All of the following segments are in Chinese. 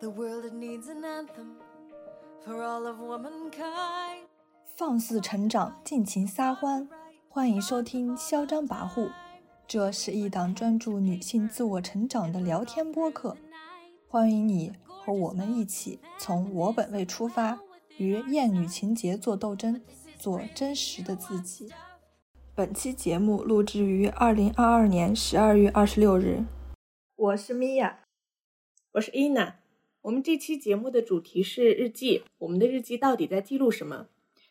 The world it needs an anthem for all of womankind. 放肆成长，尽情撒欢，欢迎收听《嚣张跋扈》。这是一档专注女性自我成长的聊天播客，欢迎你和我们一起从我本位出发，与厌女情节做斗争，做真实的自己。本期节目录制于二零二二年十二月二十六日。我是米娅，我是伊娜。我们这期节目的主题是日记。我们的日记到底在记录什么？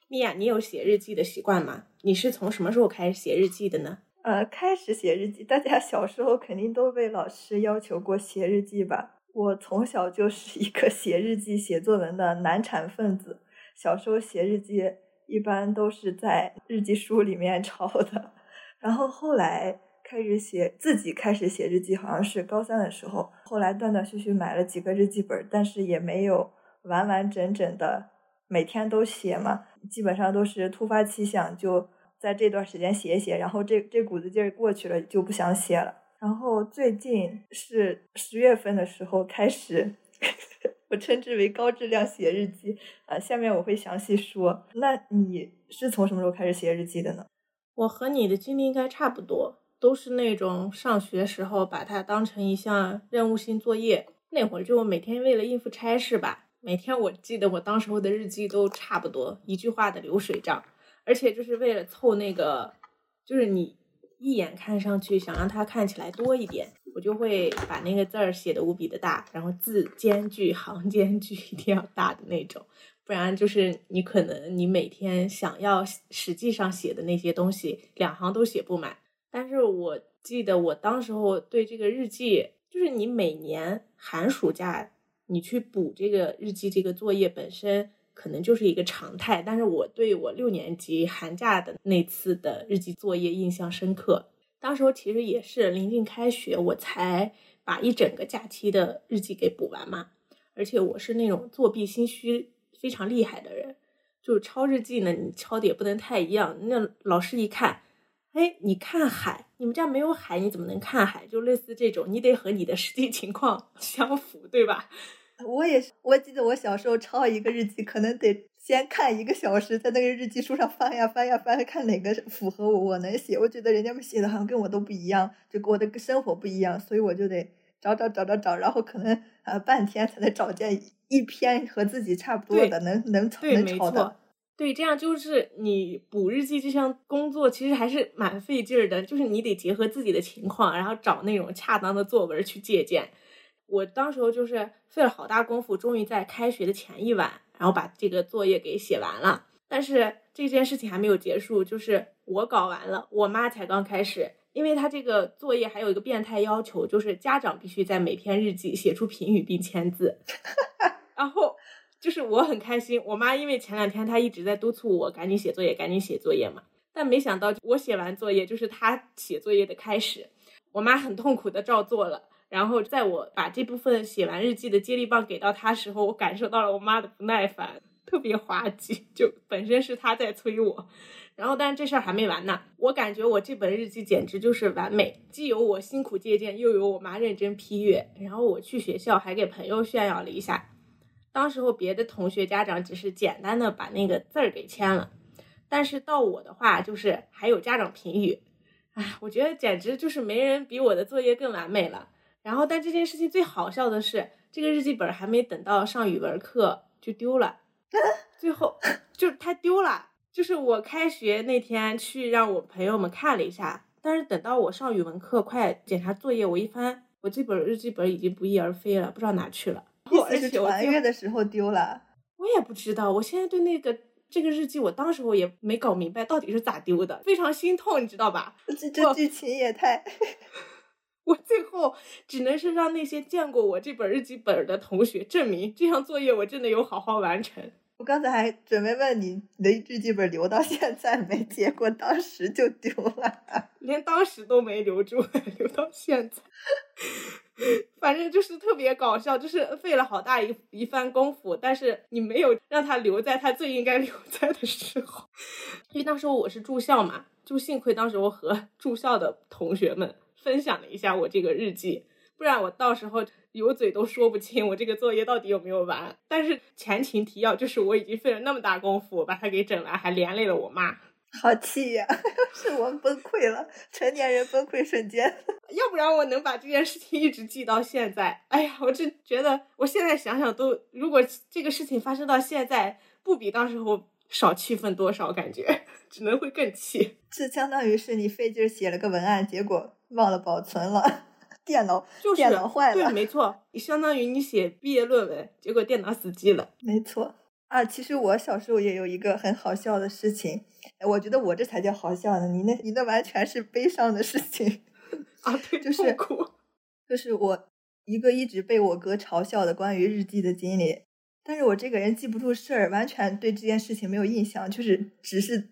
米娅，你有写日记的习惯吗？你是从什么时候开始写日记的呢？呃，开始写日记，大家小时候肯定都被老师要求过写日记吧？我从小就是一个写日记、写作文的难产分子。小时候写日记一般都是在日记书里面抄的，然后后来。开始写自己开始写日记，好像是高三的时候。后来断断续续买了几个日记本，但是也没有完完整整的每天都写嘛。基本上都是突发奇想，就在这段时间写一写，然后这这股子劲儿过去了，就不想写了。然后最近是十月份的时候开始，我称之为高质量写日记。呃，下面我会详细说。那你是从什么时候开始写日记的呢？我和你的经历应该差不多。都是那种上学时候把它当成一项任务性作业，那会儿就每天为了应付差事吧，每天我记得我当时候的日记都差不多一句话的流水账，而且就是为了凑那个，就是你一眼看上去想让它看起来多一点，我就会把那个字儿写的无比的大，然后字间距、行间距 一定要大的那种，不然就是你可能你每天想要实际上写的那些东西两行都写不满。但是我记得我当时候对这个日记，就是你每年寒暑假你去补这个日记这个作业本身可能就是一个常态。但是我对我六年级寒假的那次的日记作业印象深刻。当时候其实也是临近开学，我才把一整个假期的日记给补完嘛。而且我是那种作弊心虚非常厉害的人，就是抄日记呢，你抄的也不能太一样，那老师一看。哎，你看海，你们家没有海，你怎么能看海？就类似这种，你得和你的实际情况 相符，对吧？我也是，我记得我小时候抄一个日记，可能得先看一个小时，在那个日记书上翻呀翻呀翻，看哪个符合我，我能写。我觉得人家们写的好像跟我都不一样，就跟我的生活不一样，所以我就得找找找找找，然后可能呃半天才能找见一篇和自己差不多的，能能能抄的。对，这样就是你补日记这项工作，其实还是蛮费劲儿的。就是你得结合自己的情况，然后找那种恰当的作文去借鉴。我当时候就是费了好大功夫，终于在开学的前一晚，然后把这个作业给写完了。但是这件事情还没有结束，就是我搞完了，我妈才刚开始，因为她这个作业还有一个变态要求，就是家长必须在每篇日记写出评语并签字，然后。就是我很开心，我妈因为前两天她一直在督促我赶紧写作业，赶紧写作业嘛。但没想到我写完作业就是她写作业的开始，我妈很痛苦的照做了。然后在我把这部分写完日记的接力棒给到她时候，我感受到了我妈的不耐烦，特别滑稽。就本身是她在催我，然后但是这事儿还没完呢。我感觉我这本日记简直就是完美，既有我辛苦借鉴，又有我妈认真批阅。然后我去学校还给朋友炫耀了一下。当时候别的同学家长只是简单的把那个字儿给签了，但是到我的话就是还有家长评语，哎，我觉得简直就是没人比我的作业更完美了。然后，但这件事情最好笑的是，这个日记本还没等到上语文课就丢了，最后就它丢了。就是我开学那天去让我朋友们看了一下，但是等到我上语文课快检查作业，我一翻，我这本日记本已经不翼而飞了，不知道哪去了。意思是传阅的时候丢了，我也不知道。我现在对那个这个日记，我当时我也没搞明白到底是咋丢的，非常心痛，你知道吧？这这剧情也太 我最后只能是让那些见过我这本日记本的同学证明，这项作业我真的有好好完成。我刚才还准备问你，你的日记本留到现在没？结果当时就丢了，连当时都没留住，留到现在。反正就是特别搞笑，就是费了好大一一番功夫，但是你没有让他留在他最应该留在的时候。因为当时候我是住校嘛，就幸亏当时我和住校的同学们分享了一下我这个日记。不然我到时候有嘴都说不清我这个作业到底有没有完。但是前情提要就是我已经费了那么大功夫把它给整完，还连累了我妈。好气呀！是我崩溃了，成年人崩溃瞬间。要不然我能把这件事情一直记到现在？哎呀，我就觉得我现在想想都，如果这个事情发生到现在，不比当时候少气愤多少，感觉只能会更气。这相当于是你费劲写了个文案，结果忘了保存了，电脑就是电脑坏了。对，没错，相当于你写毕业论文，结果电脑死机了。没错。啊，其实我小时候也有一个很好笑的事情，我觉得我这才叫好笑呢，你那你那完全是悲伤的事情啊，对，就是哭，就是我一个一直被我哥嘲笑的关于日记的经历，但是我这个人记不住事儿，完全对这件事情没有印象，就是只是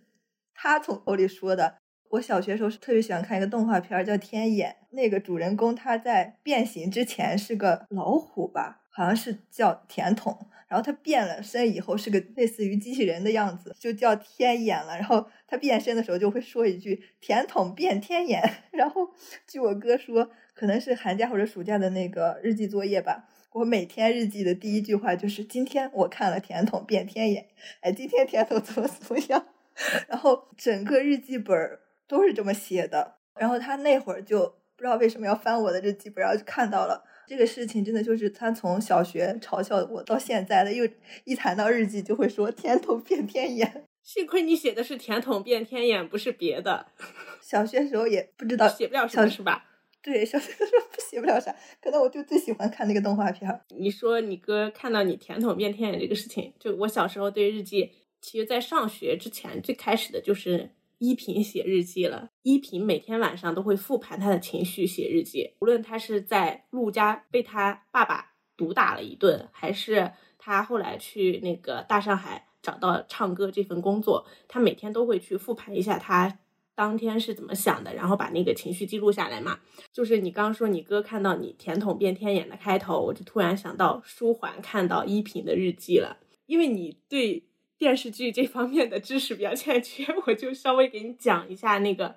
他从口里说的。我小学时候是特别喜欢看一个动画片叫《天眼》，那个主人公他在变形之前是个老虎吧，好像是叫甜筒。然后他变了身以后是个类似于机器人的样子，就叫天眼了。然后他变身的时候就会说一句“甜筒变天眼”。然后据我哥说，可能是寒假或者暑假的那个日记作业吧。我每天日记的第一句话就是“今天我看了甜筒变天眼”，哎，今天甜筒怎么怎么样？然后整个日记本都是这么写的。然后他那会儿就不知道为什么要翻我的日记本，然后就看到了。这个事情真的就是他从小学嘲笑我到现在的，又一谈到日记就会说“甜筒变天眼”。幸亏你写的是“甜筒变天眼”，不是别的。小学时候也不知道写不了什么，是吧？对，小学的时候不写不了啥，可能我就最喜欢看那个动画片。你说你哥看到你“甜筒变天眼”这个事情，就我小时候对日记，其实在上学之前最开始的就是。依萍写日记了。依萍每天晚上都会复盘他的情绪，写日记。无论他是在陆家被他爸爸毒打了一顿，还是他后来去那个大上海找到唱歌这份工作，他每天都会去复盘一下他当天是怎么想的，然后把那个情绪记录下来嘛。就是你刚刚说你哥看到你甜筒变天眼的开头，我就突然想到舒缓看到依萍的日记了，因为你对。电视剧这方面的知识比较欠缺，我就稍微给你讲一下那个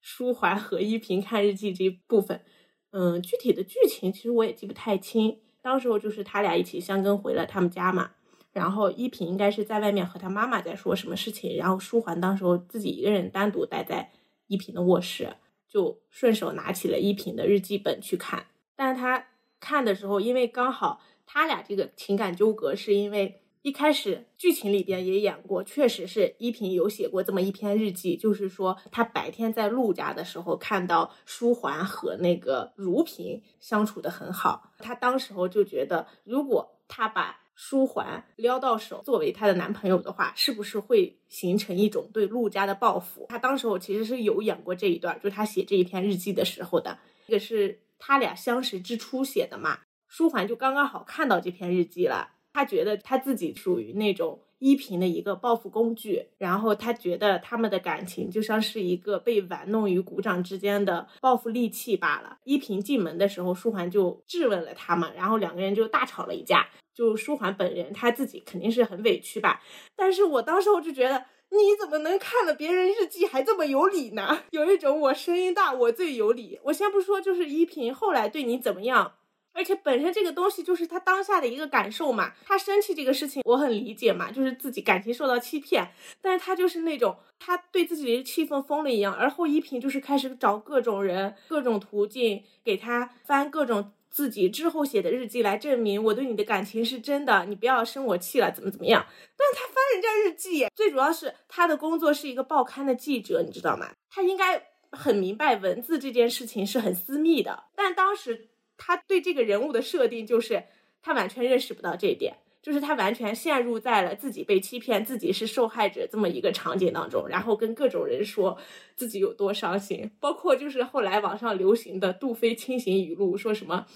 舒缓和依萍看日记这一部分。嗯，具体的剧情其实我也记不太清。当时候就是他俩一起相跟回了他们家嘛，然后依萍应该是在外面和他妈妈在说什么事情，然后舒桓当时候自己一个人单独待在依萍的卧室，就顺手拿起了依萍的日记本去看。但他看的时候，因为刚好他俩这个情感纠葛，是因为。一开始剧情里边也演过，确实是依萍有写过这么一篇日记，就是说她白天在陆家的时候看到舒桓和那个如萍相处的很好，她当时候就觉得，如果她把舒桓撩到手作为她的男朋友的话，是不是会形成一种对陆家的报复？她当时候其实是有演过这一段，就她写这一篇日记的时候的，这个是他俩相识之初写的嘛，舒桓就刚刚好看到这篇日记了。他觉得他自己属于那种依萍的一个报复工具，然后他觉得他们的感情就像是一个被玩弄于股掌之间的报复利器罢了。依萍进门的时候，舒桓就质问了他嘛，然后两个人就大吵了一架。就舒桓本人他自己肯定是很委屈吧，但是我当时我就觉得你怎么能看了别人日记还这么有理呢？有一种我声音大我最有理。我先不说就是依萍后来对你怎么样。而且本身这个东西就是他当下的一个感受嘛，他生气这个事情我很理解嘛，就是自己感情受到欺骗，但是他就是那种他对自己的气氛疯了一样，而后依萍就是开始找各种人、各种途径给他翻各种自己之后写的日记来证明我对你的感情是真的，你不要生我气了，怎么怎么样？但是他翻人家日记，最主要是他的工作是一个报刊的记者，你知道吗？他应该很明白文字这件事情是很私密的，但当时。他对这个人物的设定就是他完全认识不到这一点，就是他完全陷入在了自己被欺骗、自己是受害者这么一个场景当中，然后跟各种人说自己有多伤心，包括就是后来网上流行的杜飞清醒语录，说什么。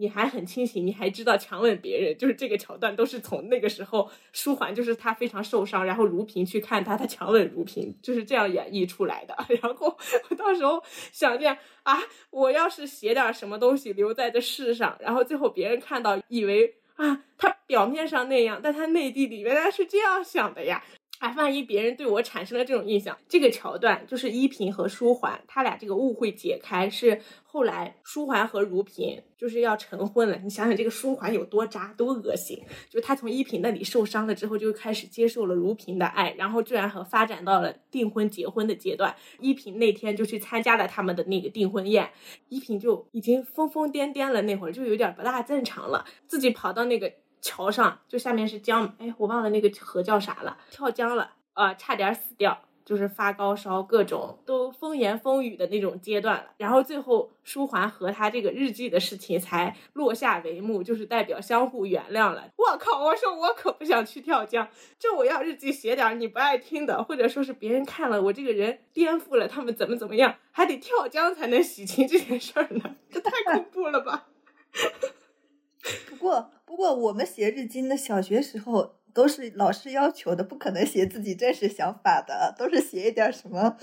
你还很清醒，你还知道强吻别人，就是这个桥段都是从那个时候舒缓，就是他非常受伤，然后如萍去看他，他强吻如萍，就是这样演绎出来的。然后我到时候想见啊，我要是写点什么东西留在这世上，然后最后别人看到以为啊，他表面上那样，但他内地里原来是这样想的呀。哎，万一别人对我产生了这种印象，这个桥段就是依萍和舒缓他俩这个误会解开，是后来舒缓和如萍就是要成婚了。你想想这个舒缓有多渣，多恶心！就他从依萍那里受伤了之后，就开始接受了如萍的爱，然后居然和发展到了订婚结婚的阶段。依萍那天就去参加了他们的那个订婚宴，依萍就已经疯疯癫癫了，那会儿就有点不大正常了，自己跑到那个。桥上就下面是江，哎，我忘了那个河叫啥了，跳江了，啊，差点死掉，就是发高烧，各种都风言风语的那种阶段了。然后最后舒桓和他这个日记的事情才落下帷幕，就是代表相互原谅了。我靠，我说我可不想去跳江，这我要日记写点你不爱听的，或者说是别人看了我这个人颠覆了他们怎么怎么样，还得跳江才能洗清这件事儿呢，这太恐怖了吧。不过，不过我们写日记的小学时候都是老师要求的，不可能写自己真实想法的，都是写一点什么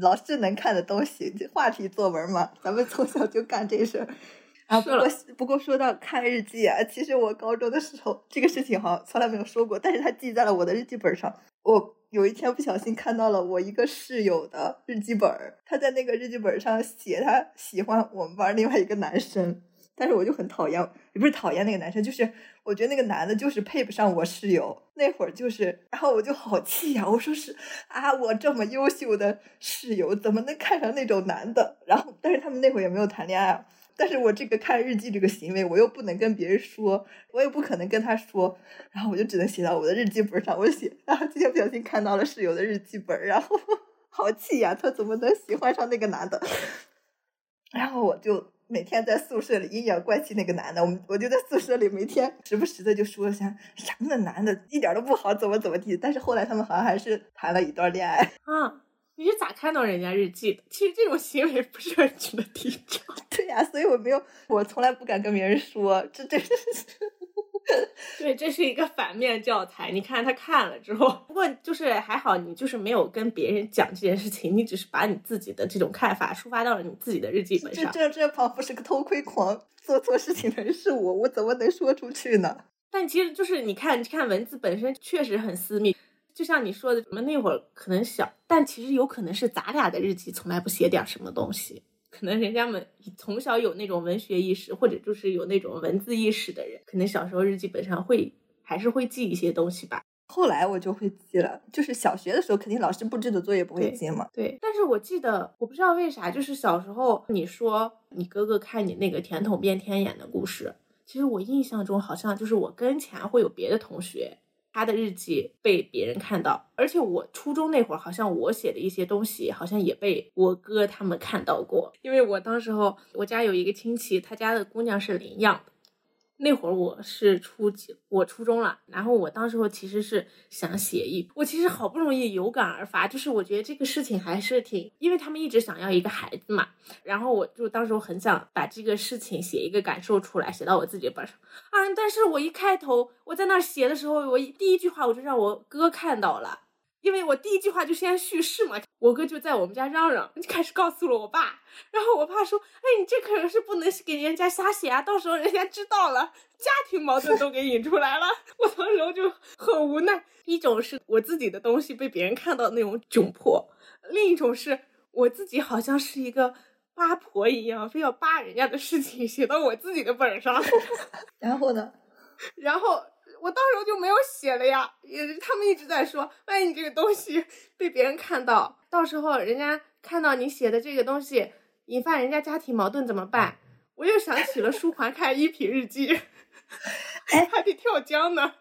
老师能看的东西，话题作文嘛。咱们从小就干这事儿。啊，不过不过说到看日记啊，其实我高中的时候这个事情好像从来没有说过，但是他记在了我的日记本上。我有一天不小心看到了我一个室友的日记本，他在那个日记本上写他喜欢我们班另外一个男生。但是我就很讨厌，也不是讨厌那个男生，就是我觉得那个男的就是配不上我室友。那会儿就是，然后我就好气呀！我说是啊，我这么优秀的室友怎么能看上那种男的？然后，但是他们那会儿也没有谈恋爱。但是我这个看日记这个行为，我又不能跟别人说，我也不可能跟他说，然后我就只能写到我的日记本上。我写啊，今天不小心看到了室友的日记本，然后 好气呀！他怎么能喜欢上那个男的？然后我就。每天在宿舍里阴阳怪气那个男的，我们我就在宿舍里每天时不时的就说一下，啥那男的一点都不好，怎么怎么地。但是后来他们好像还是谈了一段恋爱。啊，你是咋看到人家日记的？其实这种行为不是很值得提倡。对呀，所以我没有，我从来不敢跟别人说，这这是。对，这是一个反面教材。你看他看了之后，不过就是还好，你就是没有跟别人讲这件事情，你只是把你自己的这种看法抒发到了你自己的日记本上。这这这仿佛是个偷窥狂，做错事情的人是我，我怎么能说出去呢？但其实就是你看，看文字本身确实很私密，就像你说的，我们那会儿可能小，但其实有可能是咱俩的日记从来不写点什么东西。可能人家们从小有那种文学意识，或者就是有那种文字意识的人，可能小时候日记本上会还是会记一些东西吧。后来我就会记了，就是小学的时候肯定老师布置的作业不会记嘛。对，但是我记得我不知道为啥，就是小时候你说你哥哥看你那个甜筒变天眼的故事，其实我印象中好像就是我跟前会有别的同学。他的日记被别人看到，而且我初中那会儿，好像我写的一些东西，好像也被我哥他们看到过。因为我当时候，我家有一个亲戚，他家的姑娘是领养的。那会儿我是初几，我初中了，然后我当时候其实是想写一，我其实好不容易有感而发，就是我觉得这个事情还是挺，因为他们一直想要一个孩子嘛，然后我就当时候很想把这个事情写一个感受出来，写到我自己的本上啊，但是我一开头我在那写的时候，我第一句话我就让我哥看到了。因为我第一句话就先叙事嘛，我哥就在我们家嚷嚷，就开始告诉了我爸，然后我爸说：“哎，你这可是不能给人家瞎写啊，到时候人家知道了，家庭矛盾都给引出来了。”我当时候就很无奈，一种是我自己的东西被别人看到那种窘迫，另一种是我自己好像是一个八婆一样，非要扒人家的事情写到我自己的本上。然后呢？然后。我到时候就没有写了呀，也他们一直在说，万一你这个东西 被别人看到，到时候人家看到你写的这个东西，引发人家家庭矛盾怎么办？我又想起了舒缓看一品日记，哎，还得跳江呢。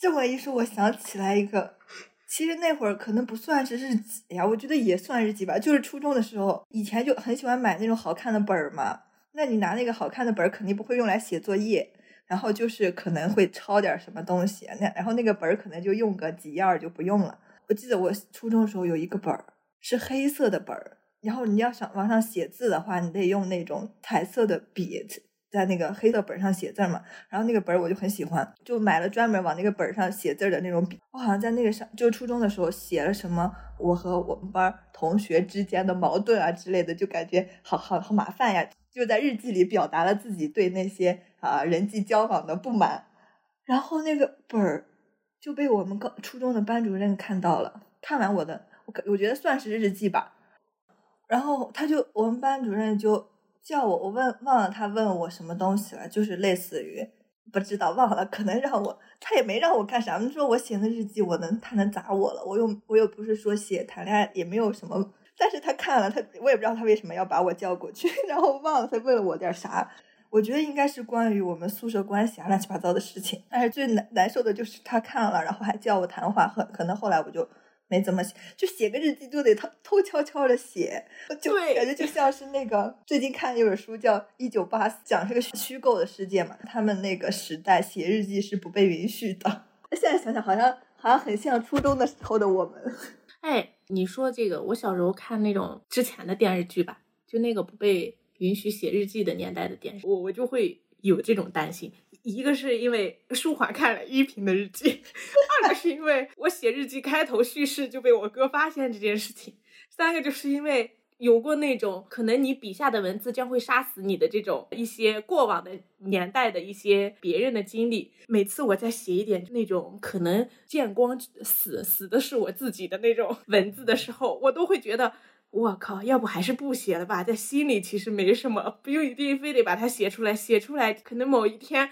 这么一说，我想起来一个，其实那会儿可能不算是日记呀，我觉得也算日记吧。就是初中的时候，以前就很喜欢买那种好看的本儿嘛。那你拿那个好看的本儿，肯定不会用来写作业。然后就是可能会抄点什么东西，那然后那个本儿可能就用个几页就不用了。我记得我初中的时候有一个本儿是黑色的本儿，然后你要想往上写字的话，你得用那种彩色的笔在那个黑色本上写字嘛。然后那个本儿我就很喜欢，就买了专门往那个本上写字的那种笔。我好像在那个上就初中的时候写了什么我和我们班同学之间的矛盾啊之类的，就感觉好好好麻烦呀。就在日记里表达了自己对那些啊人际交往的不满，然后那个本儿就被我们高初中的班主任看到了，看完我的，我我觉得算是日记吧。然后他就我们班主任就叫我，我问忘了他问我什么东西了，就是类似于不知道忘了，可能让我他也没让我干啥，你说我写的日记，我能他能砸我了？我又我又不是说写谈恋爱，也没有什么。但是他看了，他我也不知道他为什么要把我叫过去，然后忘了他问了我点啥。我觉得应该是关于我们宿舍关系啊乱七八糟的事情。但是最难难受的就是他看了，然后还叫我谈话，很可能后来我就没怎么写，就写个日记就得偷偷悄悄的写，就感觉就像是那个最近看一本书叫《一九八四》，讲这个虚构的世界嘛，他们那个时代写日记是不被允许的。现在想想，好像好像很像初中的时候的我们。哎。你说这个，我小时候看那种之前的电视剧吧，就那个不被允许写日记的年代的电视，我我就会有这种担心。一个是因为 舒华看了依萍的日记，二个是因为我写日记开头叙事就被我哥发现这件事情，三个就是因为。有过那种可能你笔下的文字将会杀死你的这种一些过往的年代的一些别人的经历，每次我在写一点那种可能见光死死的是我自己的那种 文字的时候，我都会觉得我靠，要不还是不写了吧，在心里其实没什么，不用一定非得把它写出来，写出来可能某一天。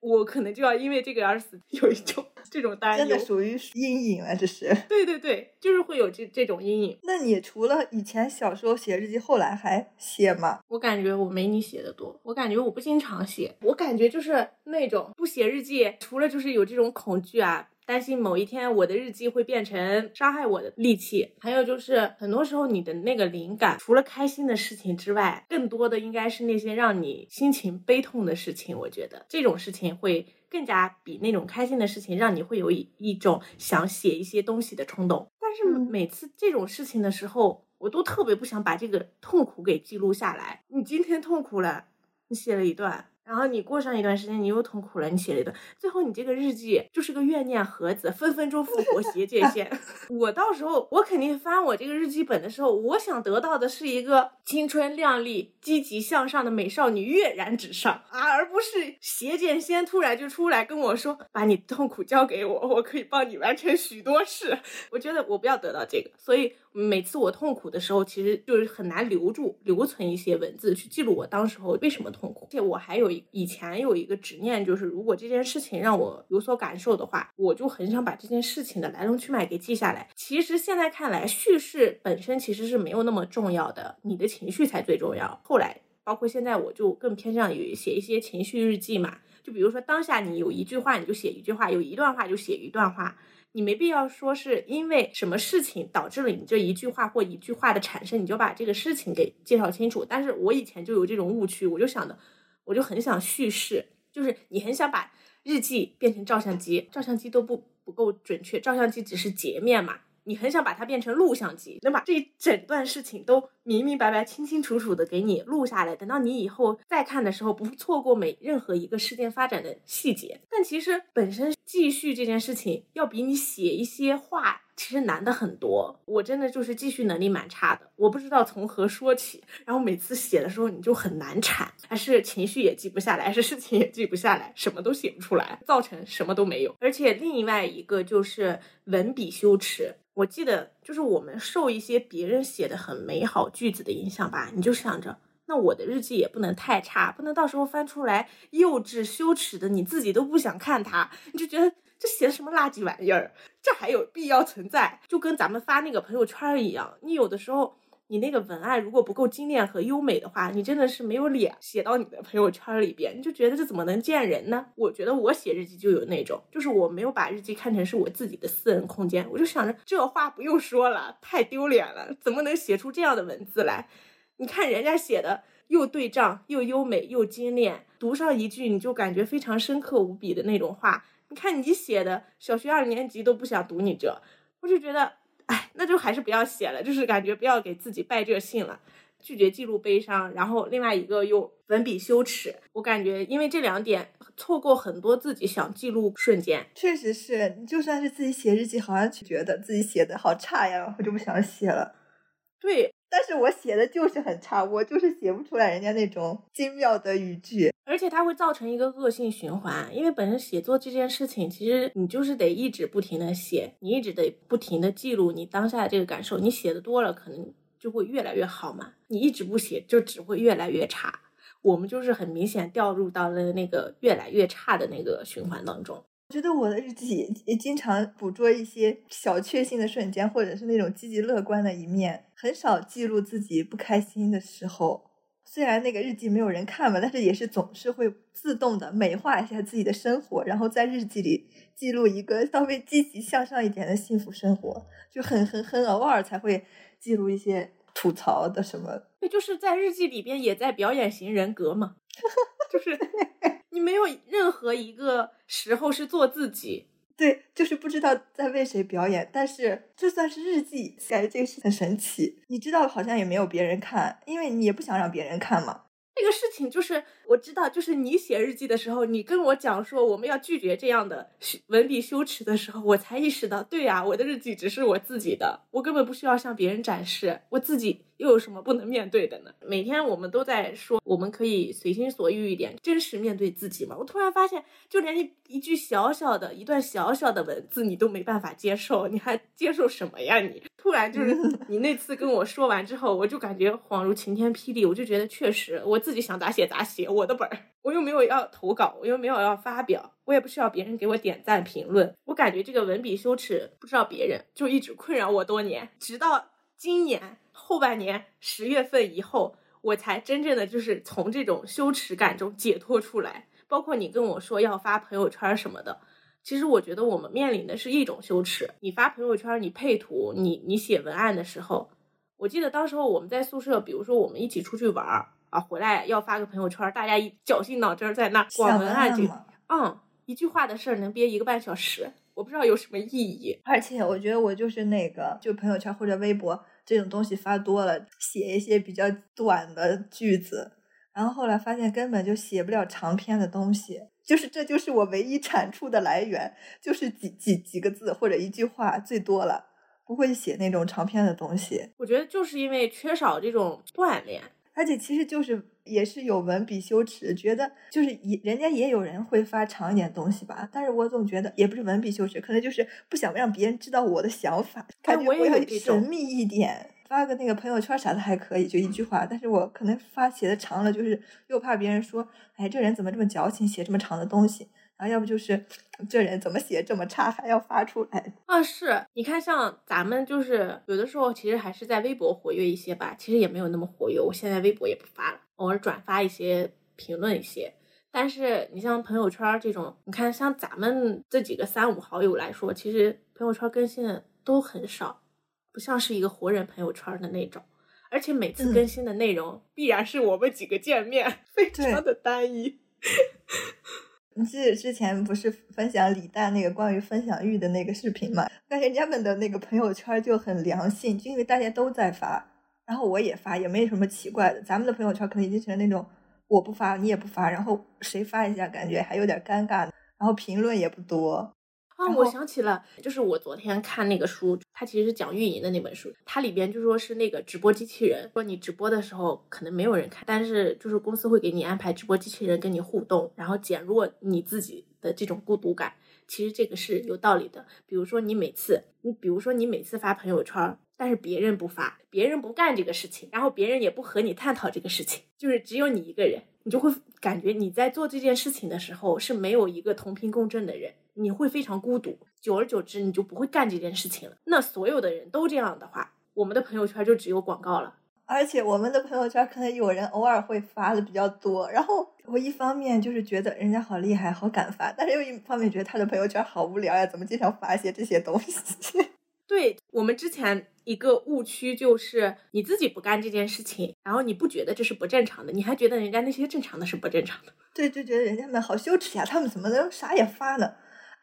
我可能就要因为这个而死，有一种这种担忧，真的属于阴影了。这是对对对，就是会有这这种阴影。那你除了以前小时候写日记，后来还写吗？我感觉我没你写的多。我感觉我不经常写，我感觉就是那种不写日记，除了就是有这种恐惧啊。担心某一天我的日记会变成伤害我的利器，还有就是很多时候你的那个灵感，除了开心的事情之外，更多的应该是那些让你心情悲痛的事情。我觉得这种事情会更加比那种开心的事情让你会有一一种想写一些东西的冲动。但是每次这种事情的时候，我都特别不想把这个痛苦给记录下来。你今天痛苦了，你写了一段。然后你过上一段时间，你又痛苦了，你写了一段，最后你这个日记就是个怨念盒子，分分钟复活斜界线。我到时候我肯定翻我这个日记本的时候，我想得到的是一个青春靓丽、积极向上的美少女跃然纸上啊，而不是邪剑仙突然就出来跟我说，把你痛苦交给我，我可以帮你完成许多事。我觉得我不要得到这个，所以。每次我痛苦的时候，其实就是很难留住、留存一些文字去记录我当时候为什么痛苦。而且我还有以前有一个执念，就是如果这件事情让我有所感受的话，我就很想把这件事情的来龙去脉给记下来。其实现在看来，叙事本身其实是没有那么重要的，你的情绪才最重要。后来，包括现在，我就更偏向于写一些情绪日记嘛。就比如说当下你有一句话，你就写一句话；有一段话就写一段话。你没必要说是因为什么事情导致了你这一句话或一句话的产生，你就把这个事情给介绍清楚。但是我以前就有这种误区，我就想的，我就很想叙事，就是你很想把日记变成照相机，照相机都不不够准确，照相机只是截面嘛。你很想把它变成录像机，能把这一整段事情都明明白白、清清楚楚的给你录下来，等到你以后再看的时候，不错过每任何一个事件发展的细节。但其实本身记叙这件事情，要比你写一些话。其实难的很多，我真的就是记叙能力蛮差的，我不知道从何说起。然后每次写的时候，你就很难产，还是情绪也记不下来，还是事情也记不下来，什么都写不出来，造成什么都没有。而且另外一个就是文笔羞耻。我记得就是我们受一些别人写的很美好句子的影响吧，你就想着，那我的日记也不能太差，不能到时候翻出来幼稚羞耻的，你自己都不想看它，你就觉得。这写的什么垃圾玩意儿？这还有必要存在？就跟咱们发那个朋友圈一样，你有的时候你那个文案如果不够精炼和优美的话，你真的是没有脸写到你的朋友圈里边。你就觉得这怎么能见人呢？我觉得我写日记就有那种，就是我没有把日记看成是我自己的私人空间，我就想着这话不用说了，太丢脸了，怎么能写出这样的文字来？你看人家写的又对仗又优美又精炼，读上一句你就感觉非常深刻无比的那种话。你看你写的，小学二年级都不想读你这，我就觉得，哎，那就还是不要写了，就是感觉不要给自己拜这信了，拒绝记录悲伤，然后另外一个又文笔羞耻，我感觉因为这两点错过很多自己想记录瞬间。确实是，你就算是自己写日记，好像觉得自己写的好差呀，我就不想写了。对。但是我写的就是很差，我就是写不出来人家那种精妙的语句。而且它会造成一个恶性循环，因为本身写作这件事情，其实你就是得一直不停的写，你一直得不停的记录你当下的这个感受，你写的多了，可能就会越来越好嘛。你一直不写，就只会越来越差。我们就是很明显掉入到了那个越来越差的那个循环当中。我觉得我的日记也也经常捕捉一些小确幸的瞬间，或者是那种积极乐观的一面，很少记录自己不开心的时候。虽然那个日记没有人看吧，但是也是总是会自动的美化一下自己的生活，然后在日记里记录一个稍微积极向上一点的幸福生活，就很很很偶尔才会记录一些吐槽的什么。对，就是在日记里边也在表演型人格嘛，就是 你没有任何一个时候是做自己。对，就是不知道在为谁表演，但是就算是日记，感觉这个事很神奇。你知道，好像也没有别人看，因为你也不想让别人看嘛。这个事情就是我知道，就是你写日记的时候，你跟我讲说我们要拒绝这样的文笔羞耻的时候，我才意识到，对呀，我的日记只是我自己的，我根本不需要向别人展示，我自己又有什么不能面对的呢？每天我们都在说，我们可以随心所欲一点，真实面对自己嘛。我突然发现，就连一一句小小的一段小小的文字，你都没办法接受，你还接受什么呀？你突然就是 你那次跟我说完之后，我就感觉恍如晴天霹雳，我就觉得确实我。自己想咋写咋写，我的本儿，我又没有要投稿，我又没有要发表，我也不需要别人给我点赞评论。我感觉这个文笔羞耻，不知道别人就一直困扰我多年，直到今年后半年十月份以后，我才真正的就是从这种羞耻感中解脱出来。包括你跟我说要发朋友圈什么的，其实我觉得我们面临的是一种羞耻。你发朋友圈，你配图，你你写文案的时候，我记得当时候我们在宿舍，比如说我们一起出去玩儿。啊，回来要发个朋友圈，大家一绞尽脑汁在那广文案就，嗯，一句话的事儿能憋一个半小时，我不知道有什么意义。而且我觉得我就是那个，就朋友圈或者微博这种东西发多了，写一些比较短的句子，然后后来发现根本就写不了长篇的东西，就是这就是我唯一产出的来源，就是几几几个字或者一句话最多了，不会写那种长篇的东西。我觉得就是因为缺少这种锻炼。而且其实就是也是有文笔羞耻，觉得就是也人家也有人会发长一点东西吧，但是我总觉得也不是文笔羞耻，可能就是不想让别人知道我的想法，感觉我要神秘一点，发个那个朋友圈啥的还可以，就一句话，但是我可能发写的长了，就是又怕别人说，哎，这人怎么这么矫情，写这么长的东西。然后要不就是这人怎么写这么差，还要发出来啊？是，你看像咱们就是有的时候其实还是在微博活跃一些吧，其实也没有那么活跃。我现在微博也不发了，偶尔转发一些评论一些。但是你像朋友圈这种，你看像咱们这几个三五好友来说，其实朋友圈更新的都很少，不像是一个活人朋友圈的那种。而且每次更新的内容必然是我们几个见面，非常的单一。你是之前不是分享李诞那个关于分享欲的那个视频嘛？但人家们的那个朋友圈就很良性，就因为大家都在发，然后我也发，也没什么奇怪的。咱们的朋友圈可能已经成那种我不发你也不发，然后谁发一下感觉还有点尴尬，然后评论也不多。啊，我想起了，就是我昨天看那个书，它其实是讲运营的那本书，它里边就说是那个直播机器人，说你直播的时候可能没有人看，但是就是公司会给你安排直播机器人跟你互动，然后减弱你自己的这种孤独感。其实这个是有道理的。比如说你每次，你比如说你每次发朋友圈，但是别人不发，别人不干这个事情，然后别人也不和你探讨这个事情，就是只有你一个人，你就会感觉你在做这件事情的时候是没有一个同频共振的人。你会非常孤独，久而久之，你就不会干这件事情了。那所有的人都这样的话，我们的朋友圈就只有广告了。而且我们的朋友圈可能有人偶尔会发的比较多，然后我一方面就是觉得人家好厉害，好敢发，但是又一方面觉得他的朋友圈好无聊呀，怎么经常发一些这些东西？对我们之前一个误区就是你自己不干这件事情，然后你不觉得这是不正常的，你还觉得人家那些正常的是不正常的。对，就觉得人家们好羞耻呀，他们怎么能啥也发呢？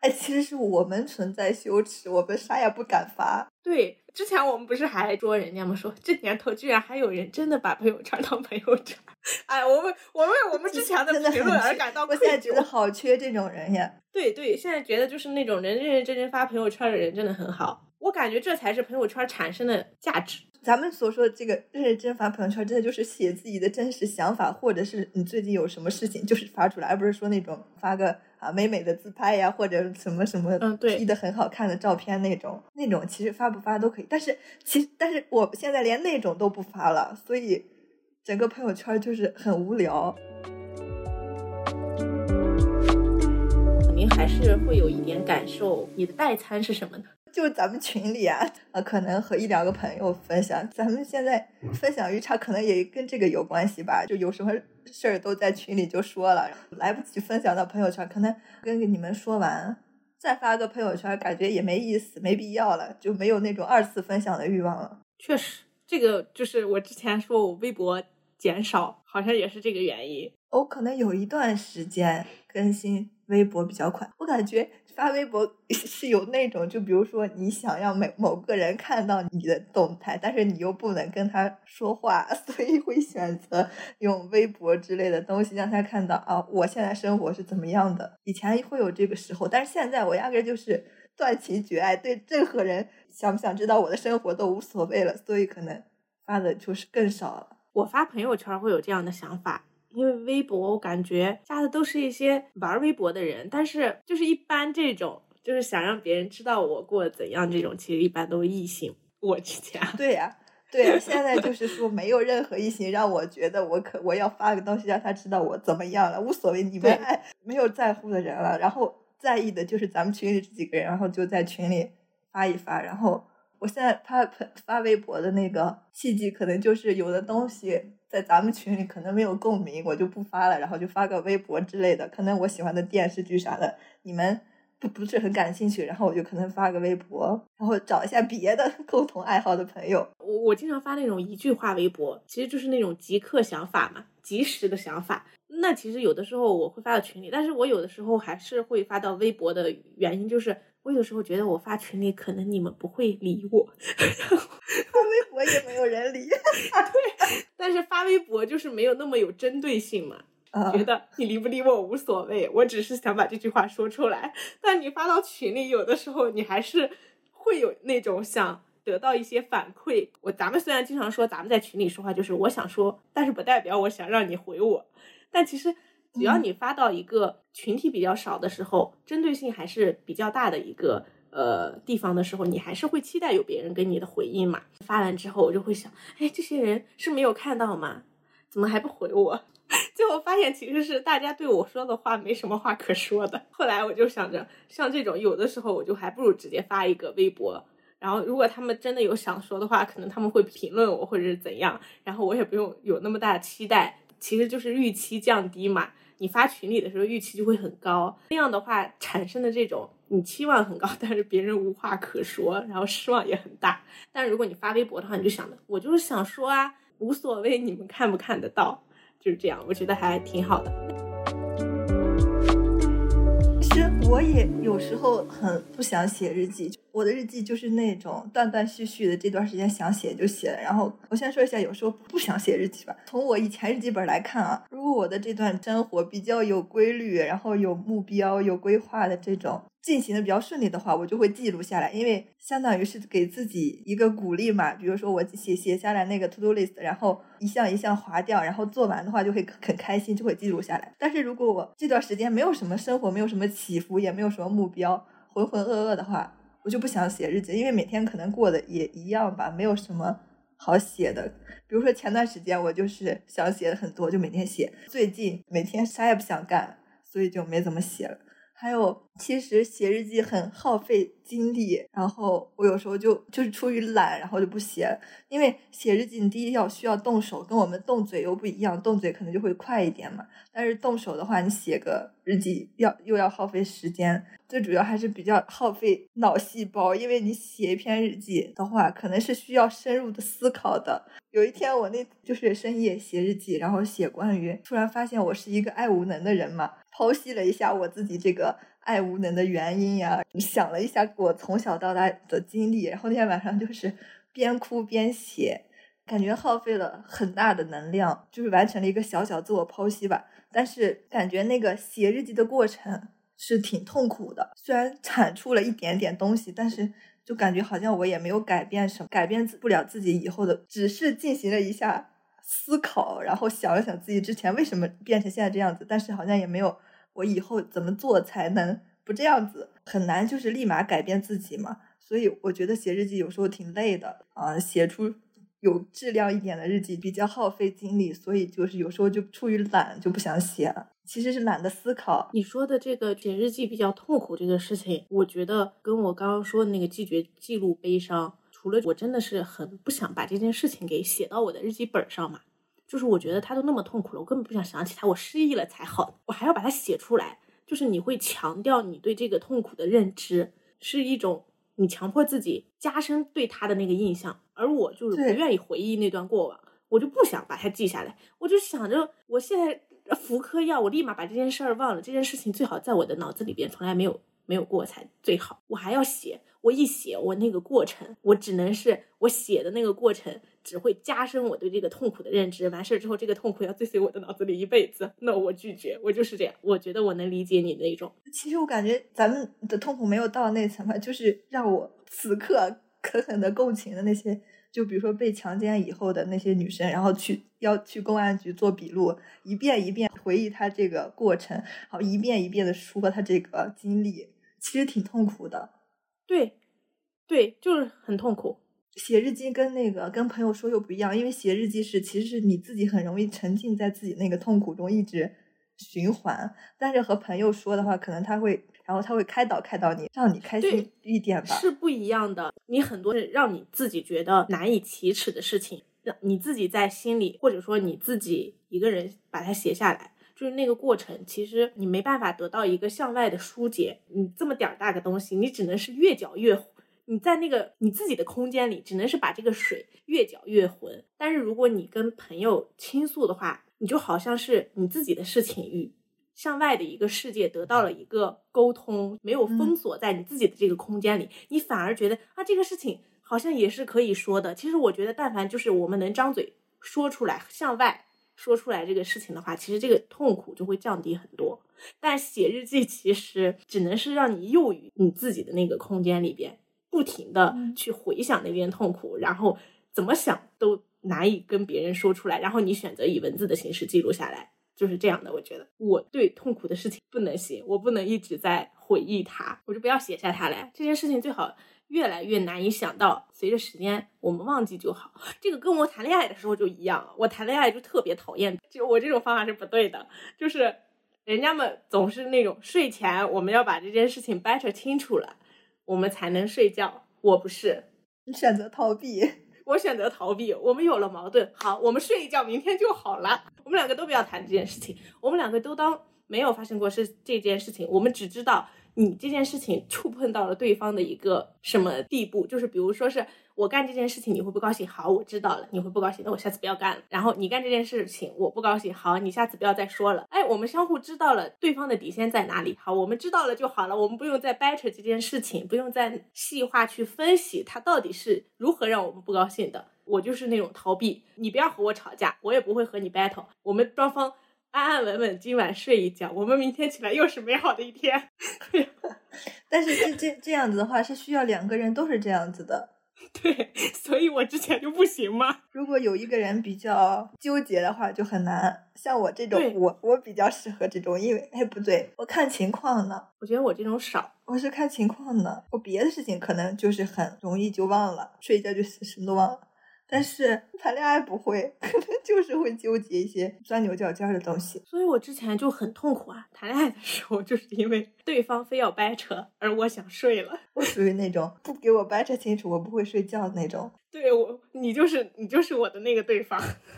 哎，其实是我们存在羞耻，我们啥也不敢发。对，之前我们不是还说人家吗？说这年头居然还有人真的把朋友圈当朋友圈。哎，我们我为我们之前的评论而感到愧疚。我现在觉得好缺这种人呀。对对，现在觉得就是那种人认认真真发朋友圈的人真的很好。我感觉这才是朋友圈产生的价值。咱们所说的这个认认真发朋友圈，真的就是写自己的真实想法，或者是你最近有什么事情，就是发出来，而不是说那种发个啊美美的自拍呀，或者什么什么嗯对 P 的很好看的照片那种，那种其实发不发都可以。但是其实，但是我现在连那种都不发了，所以整个朋友圈就是很无聊。肯定还是会有一点感受。你的代餐是什么呢？就咱们群里啊，呃，可能和一两个朋友分享，咱们现在分享欲差，可能也跟这个有关系吧。就有什么事儿都在群里就说了，来不及分享到朋友圈，可能跟你们说完，再发个朋友圈，感觉也没意思，没必要了，就没有那种二次分享的欲望了。确实，这个就是我之前说我微博减少，好像也是这个原因。我可能有一段时间更新微博比较快，我感觉发微博 是有那种，就比如说你想让某某个人看到你的动态，但是你又不能跟他说话，所以会选择用微博之类的东西让他看到啊，我现在生活是怎么样的。以前会有这个时候，但是现在我压根就是断情绝爱，对任何人想不想知道我的生活都无所谓了，所以可能发的就是更少了。我发朋友圈会有这样的想法，因为微博我感觉加的都是一些玩微博的人，但是就是一般这种就是想让别人知道我过得怎样这种，其实一般都是异性。我之前对呀、对呀、现在就是说 没有任何异性让我觉得我可我要发个东西让他知道我怎么样了，无所谓，你们没有在乎的人了，然后在意的就是咱们群里这几个人，然后就在群里发一发，然后我现在发发微博的那个契机，可能就是有的东西在咱们群里可能没有共鸣，我就不发了，然后就发个微博之类的，可能我喜欢的电视剧啥的，你们。不不是很感兴趣，然后我就可能发个微博，然后找一下别的 共同爱好的朋友，我我经常发那种一句话微博，其实就是那种即刻想法嘛，即时的想法。那其实有的时候我会发到群里，但是我有的时候还是会发到微博的原因就是，我有时候觉得我发群里可能你们不会理我，发微博也没有人理。对但是发微博就是没有那么有针对性嘛。啊觉得你理不理我无所谓，我只是想把这句话说出来。但你发到群里，有的时候你还是会有那种想得到一些反馈。我咱们虽然经常说咱们在群里说话就是我想说，但是不代表我想让你回我。但其实只要你发到一个群体比较少的时候，针对性还是比较大的一个呃地方的时候，你还是会期待有别人给你的回应嘛。发完之后，我就会想，哎，这些人是没有看到吗？怎么还不回我？最后发现其实是大家对我说的话没什么话可说的。后来我就想着，像这种有的时候我就还不如直接发一个微博，然后如果他们真的有想说的话，可能他们会评论我或者是怎样，然后我也不用有那么大的期待，其实就是预期降低嘛。你发群里的时候预期就会很高，那样的话产生的这种你期望很高，但是别人无话可说，然后失望也很大。但如果你发微博的话，你就想着我就是想说啊，无所谓你们看不看得到。就是这样，我觉得还挺好的。其实我也有时候很不想写日记，我的日记就是那种断断续续的，这段时间想写就写了。然后我先说一下，有时候不想写日记吧。从我以前日记本来看啊，如果我的这段生活比较有规律，然后有目标、有规划的这种进行的比较顺利的话，我就会记录下来，因为相当于是给自己一个鼓励嘛。比如说我写写下来那个 to do list，然后一项一项划掉，然后做完的话就会很开心，就会记录下来。但是如果我这段时间没有什么生活，没有什么起伏，也没有什么目标，浑浑噩噩的话，我就不想写日记，因为每天可能过得也一样吧，没有什么好写的。比如说前段时间我就是想写的很多，就每天写。最近每天啥也不想干，所以就没怎么写了。还有，其实写日记很耗费精力，然后我有时候就就是出于懒，然后就不写。因为写日记，你第一要需要动手，跟我们动嘴又不一样，动嘴可能就会快一点嘛。但是动手的话，你写个日记要又要耗费时间，最主要还是比较耗费脑细胞，因为你写一篇日记的话，可能是需要深入的思考的。有一天我那就是深夜写日记，然后写关于突然发现我是一个爱无能的人嘛，剖析了一下我自己这个爱无能的原因呀，想了一下我从小到大的经历，然后那天晚上就是边哭边写，感觉耗费了很大的能量，就是完成了一个小小自我剖析吧。但是感觉那个写日记的过程是挺痛苦的，虽然产出了一点点东西，但是就感觉好像我也没有改变什么，改变不了自己以后的，只是进行了一下思考，然后想了想自己之前为什么变成现在这样子，但是好像也没有我以后怎么做才能不这样子，很难就是立马改变自己嘛。所以我觉得写日记有时候挺累的啊，写出。有质量一点的日记比较耗费精力，所以就是有时候就出于懒就不想写了。其实是懒得思考。你说的这个写日记比较痛苦这个事情，我觉得跟我刚刚说的那个拒绝记录悲伤，除了我真的是很不想把这件事情给写到我的日记本上嘛，就是我觉得他都那么痛苦了，我根本不想想起他，我失忆了才好，我还要把它写出来。就是你会强调你对这个痛苦的认知，是一种。你强迫自己加深对他的那个印象，而我就是不愿意回忆那段过往，我就不想把它记下来，我就想着我现在服颗药，我立马把这件事儿忘了，这件事情最好在我的脑子里边从来没有没有过才最好，我还要写。我一写，我那个过程，我只能是我写的那个过程，只会加深我对这个痛苦的认知。完事儿之后，这个痛苦要追随我的脑子里一辈子，那我拒绝，我就是这样。我觉得我能理解你那种。其实我感觉咱们的痛苦没有到那层吧，就是让我此刻狠狠的共情的那些，就比如说被强奸以后的那些女生，然后去要去公安局做笔录，一遍一遍回忆她这个过程，好一遍一遍的说她这个经历，其实挺痛苦的。对，对，就是很痛苦。写日记跟那个跟朋友说又不一样，因为写日记是其实是你自己很容易沉浸在自己那个痛苦中一直循环，但是和朋友说的话，可能他会，然后他会开导开导你，让你开心一点吧。是不一样的。你很多是让你自己觉得难以启齿的事情，让你自己在心里，或者说你自己一个人把它写下来。就是那个过程，其实你没办法得到一个向外的疏解。你这么点儿大个东西，你只能是越搅越，你在那个你自己的空间里，只能是把这个水越搅越浑。但是如果你跟朋友倾诉的话，你就好像是你自己的事情与向外的一个世界得到了一个沟通，没有封锁在你自己的这个空间里，你反而觉得啊，这个事情好像也是可以说的。其实我觉得，但凡就是我们能张嘴说出来，向外。说出来这个事情的话，其实这个痛苦就会降低很多。但写日记其实只能是让你囿于你自己的那个空间里边，不停的去回想那边痛苦，然后怎么想都难以跟别人说出来。然后你选择以文字的形式记录下来，就是这样的。我觉得我对痛苦的事情不能写，我不能一直在回忆它，我就不要写下它来。这件事情最好。越来越难以想到，随着时间我们忘记就好。这个跟我谈恋爱的时候就一样，我谈恋爱就特别讨厌，就我这种方法是不对的。就是人家们总是那种睡前我们要把这件事情掰扯清楚了，我们才能睡觉。我不是，你选择逃避，我选择逃避。我们有了矛盾，好，我们睡一觉，明天就好了。我们两个都不要谈这件事情，我们两个都当没有发生过是这件事情，我们只知道。你这件事情触碰到了对方的一个什么地步？就是比如说是我干这件事情，你会不高兴。好，我知道了，你会不高兴，那我下次不要干了。然后你干这件事情，我不高兴。好，你下次不要再说了。哎，我们相互知道了对方的底线在哪里。好，我们知道了就好了，我们不用再掰扯这件事情，不用再细化去分析他到底是如何让我们不高兴的。我就是那种逃避，你不要和我吵架，我也不会和你 battle，我们双方。安安稳稳，今晚睡一觉，我们明天起来又是美好的一天。但是这这这样子的话，是需要两个人都是这样子的。对，所以我之前就不行嘛。如果有一个人比较纠结的话，就很难。像我这种，我我比较适合这种，因为哎不对，我看情况呢。我觉得我这种少，我是看情况呢。我别的事情可能就是很容易就忘了，睡一觉就什么都忘了。但是谈恋爱不会，可能就是会纠结一些钻牛角尖的东西。所以我之前就很痛苦啊，谈恋爱的时候就是因为对方非要掰扯，而我想睡了。我属于那种不给我掰扯清楚，我不会睡觉的那种。对我，你就是你就是我的那个对方。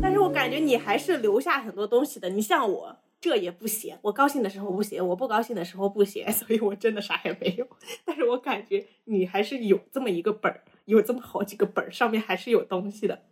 但是我感觉你还是留下很多东西的。你像我。这也不写，我高兴的时候不写，我不高兴的时候不写，所以我真的啥也没有。但是我感觉你还是有这么一个本儿，有这么好几个本儿，上面还是有东西的。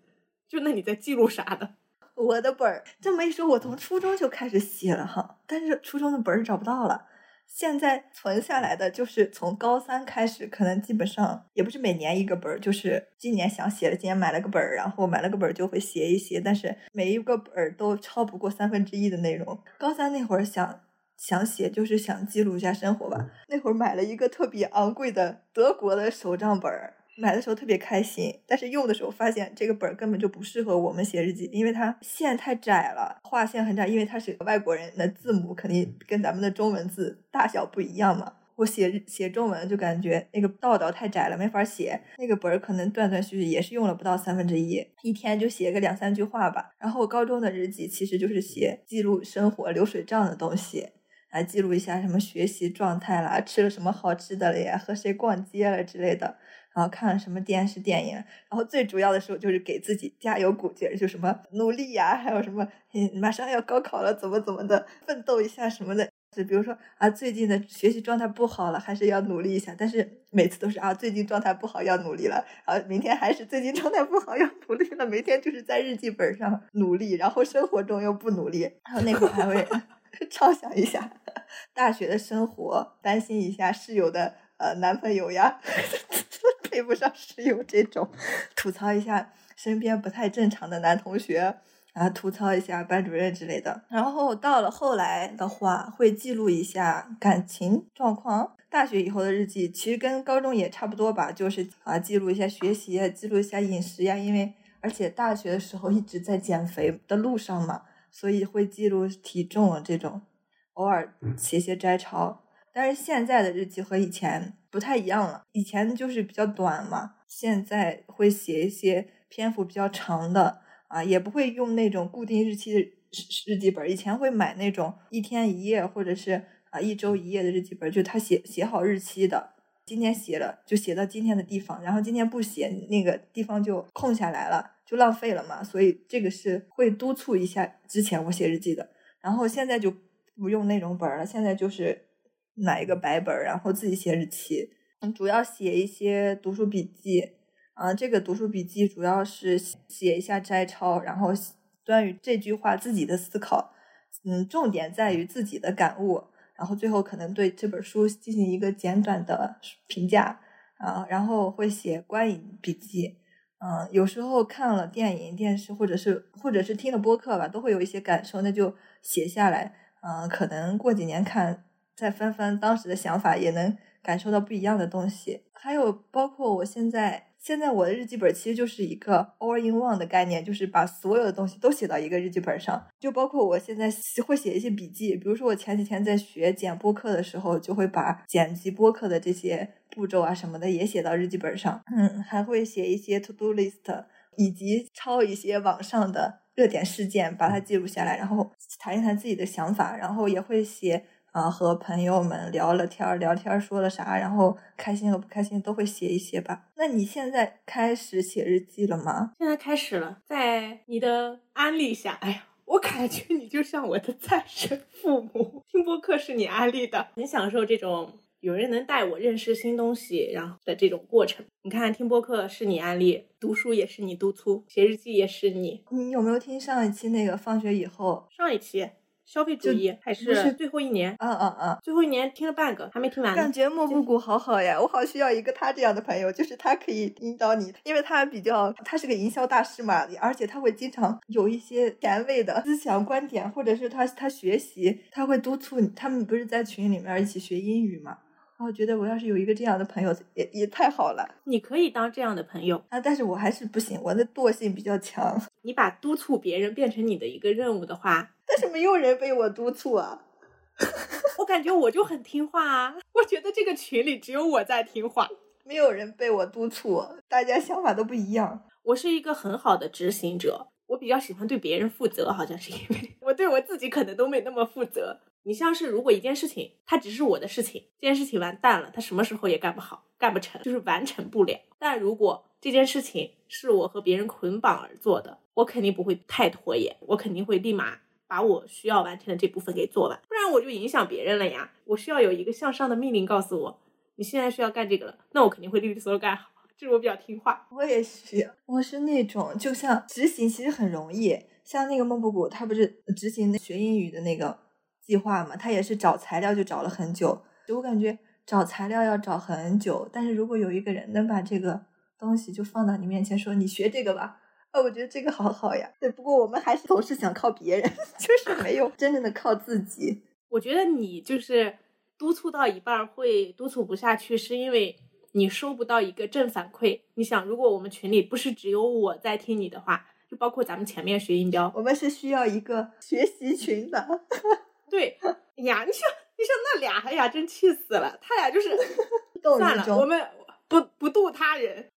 就那你在记录啥的？我的本儿，这么一说，我从初中就开始写了哈，但是初中的本儿找不到了。现在存下来的就是从高三开始，可能基本上也不是每年一个本儿，就是今年想写了，今年买了个本儿，然后买了个本儿就会写一写，但是每一个本儿都超不过三分之一的内容。高三那会儿想想写就是想记录一下生活吧。那会儿买了一个特别昂贵的德国的手账本儿，买的时候特别开心，但是用的时候发现这个本儿根本就不适合我们写日记，因为它线太窄了，画线很窄，因为它是外国人的字母，肯定跟咱们的中文字大小不一样嘛。我写写中文就感觉那个道道太窄了，没法写。那个本儿可能断断续续，也是用了不到三分之一，一天就写个两三句话吧。然后高中的日记其实就是写记录生活流水账的东西，来记录一下什么学习状态啦，吃了什么好吃的了呀，和谁逛街了之类的。然后看了什么电视电影，然后最主要的时候就是给自己加油鼓劲，就什么努力呀，还有什么嗯马上要高考了，怎么怎么的，奋斗一下什么的。就比如说啊，最近的学习状态不好了，还是要努力一下。但是每次都是啊，最近状态不好要努力了，然后明天还是最近状态不好要努力了。每天就是在日记本上努力，然后生活中又不努力。然后那会儿还会 畅想一下 大学的生活，担心一下室友的呃男朋友呀，配不上室友这种，吐槽一下身边不太正常的男同学。啊，吐槽一下班主任之类的。然后到了后来的话，会记录一下感情状况。大学以后的日记其实跟高中也差不多吧，就是啊，记录一下学习，记录一下饮食呀。因为而且大学的时候一直在减肥的路上嘛，所以会记录体重这种，偶尔写写摘抄。但是现在的日记和以前不太一样了，以前就是比较短嘛，现在会写一些篇幅比较长的。啊，也不会用那种固定日期的日记本。以前会买那种一天一页或者是啊一周一页的日记本，就他写写好日期的。今天写了就写到今天的地方，然后今天不写那个地方就空下来了，就浪费了嘛。所以这个是会督促一下之前我写日记的。然后现在就不用那种本了，现在就是买一个白本，然后自己写日期。嗯，主要写一些读书笔记。啊，这个读书笔记主要是写一下摘抄，然后关于这句话自己的思考，嗯，重点在于自己的感悟，然后最后可能对这本书进行一个简短的评价，啊，然后会写观影笔记，嗯，有时候看了电影、电视或者是或者是听了播客吧，都会有一些感受，那就写下来，嗯，可能过几年看再翻翻当时的想法，也能感受到不一样的东西，还有包括我现在。现在我的日记本其实就是一个 all in one 的概念，就是把所有的东西都写到一个日记本上，就包括我现在会写一些笔记，比如说我前几天在学剪播客的时候，就会把剪辑播客的这些步骤啊什么的也写到日记本上，嗯，还会写一些 to do list，以及抄一些网上的热点事件，把它记录下来，然后谈一谈自己的想法，然后也会写。啊，和朋友们聊了天儿，聊天说了啥，然后开心和不开心都会写一些吧。那你现在开始写日记了吗？现在开始了，在你的安利下，哎呀，我感觉你就像我的再生父母。听播客是你安利的，很享受这种有人能带我认识新东西，然后的这种过程。你看，听播客是你安利，读书也是你督促，写日记也是你。你有没有听上一期那个放学以后？上一期。消费主义还是最后一年？嗯嗯嗯，最后一年听了半个，还没听完。感觉莫布谷好好呀，我好需要一个他这样的朋友，就是他可以引导你，因为他比较，他是个营销大师嘛，而且他会经常有一些前卫的思想观点，或者是他他学习，他会督促你。他们不是在群里面一起学英语嘛？然后觉得我要是有一个这样的朋友，也也太好了。你可以当这样的朋友啊，但是我还是不行，我的惰性比较强。你把督促别人变成你的一个任务的话，但是没有人被我督促啊。我感觉我就很听话啊。我觉得这个群里只有我在听话，没有人被我督促，大家想法都不一样。我是一个很好的执行者，我比较喜欢对别人负责，好像是因为我对我自己可能都没那么负责。你像是如果一件事情它只是我的事情，这件事情完蛋了，它什么时候也干不好，干不成，就是完成不了。但如果这件事情是我和别人捆绑而做的，我肯定不会太拖延，我肯定会立马把我需要完成的这部分给做完，不然我就影响别人了呀。我需要有一个向上的命令告诉我，你现在需要干这个了，那我肯定会利索索干好，就是我比较听话。我也是，我是那种就像执行其实很容易，像那个孟布谷，他不是执行学英语的那个。计划嘛，他也是找材料就找了很久，我感觉找材料要找很久。但是如果有一个人能把这个东西就放到你面前，说你学这个吧，啊，我觉得这个好好呀。对，不过我们还是总是想靠别人，就是没有真正的靠自己。我觉得你就是督促到一半儿会督促不下去，是因为你收不到一个正反馈。你想，如果我们群里不是只有我在听你的话，就包括咱们前面学音标，我们是需要一个学习群的。对呀，你说你说那俩，哎呀，真气死了！他俩就是斗算了，我们不不渡他人。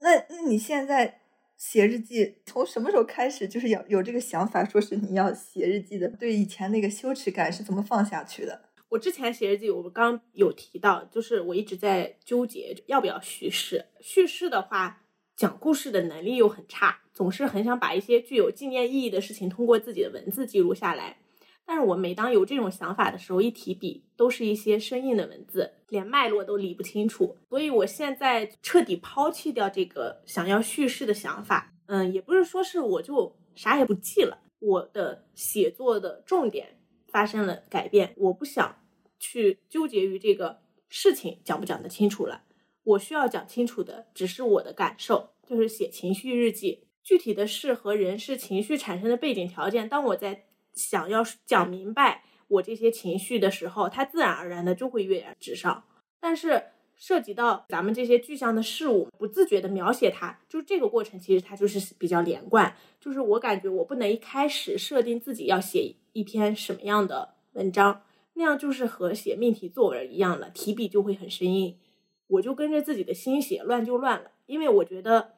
那那你现在写日记，从什么时候开始就是有有这个想法，说是你要写日记的？对以前那个羞耻感是怎么放下去的？我之前写日记，我刚有提到，就是我一直在纠结要不要叙事。叙事的话，讲故事的能力又很差，总是很想把一些具有纪念意义的事情通过自己的文字记录下来。但是我每当有这种想法的时候，一提笔都是一些生硬的文字，连脉络都理不清楚。所以我现在彻底抛弃掉这个想要叙事的想法。嗯，也不是说是我就啥也不记了，我的写作的重点发生了改变。我不想去纠结于这个事情讲不讲得清楚了，我需要讲清楚的只是我的感受，就是写情绪日记。具体的事和人是情绪产生的背景条件。当我在想要讲明白我这些情绪的时候，它自然而然的就会跃然纸上。但是涉及到咱们这些具象的事物，不自觉的描写它，就这个过程其实它就是比较连贯。就是我感觉我不能一开始设定自己要写一篇什么样的文章，那样就是和写命题作文一样了，提笔就会很生硬。我就跟着自己的心写，乱就乱了。因为我觉得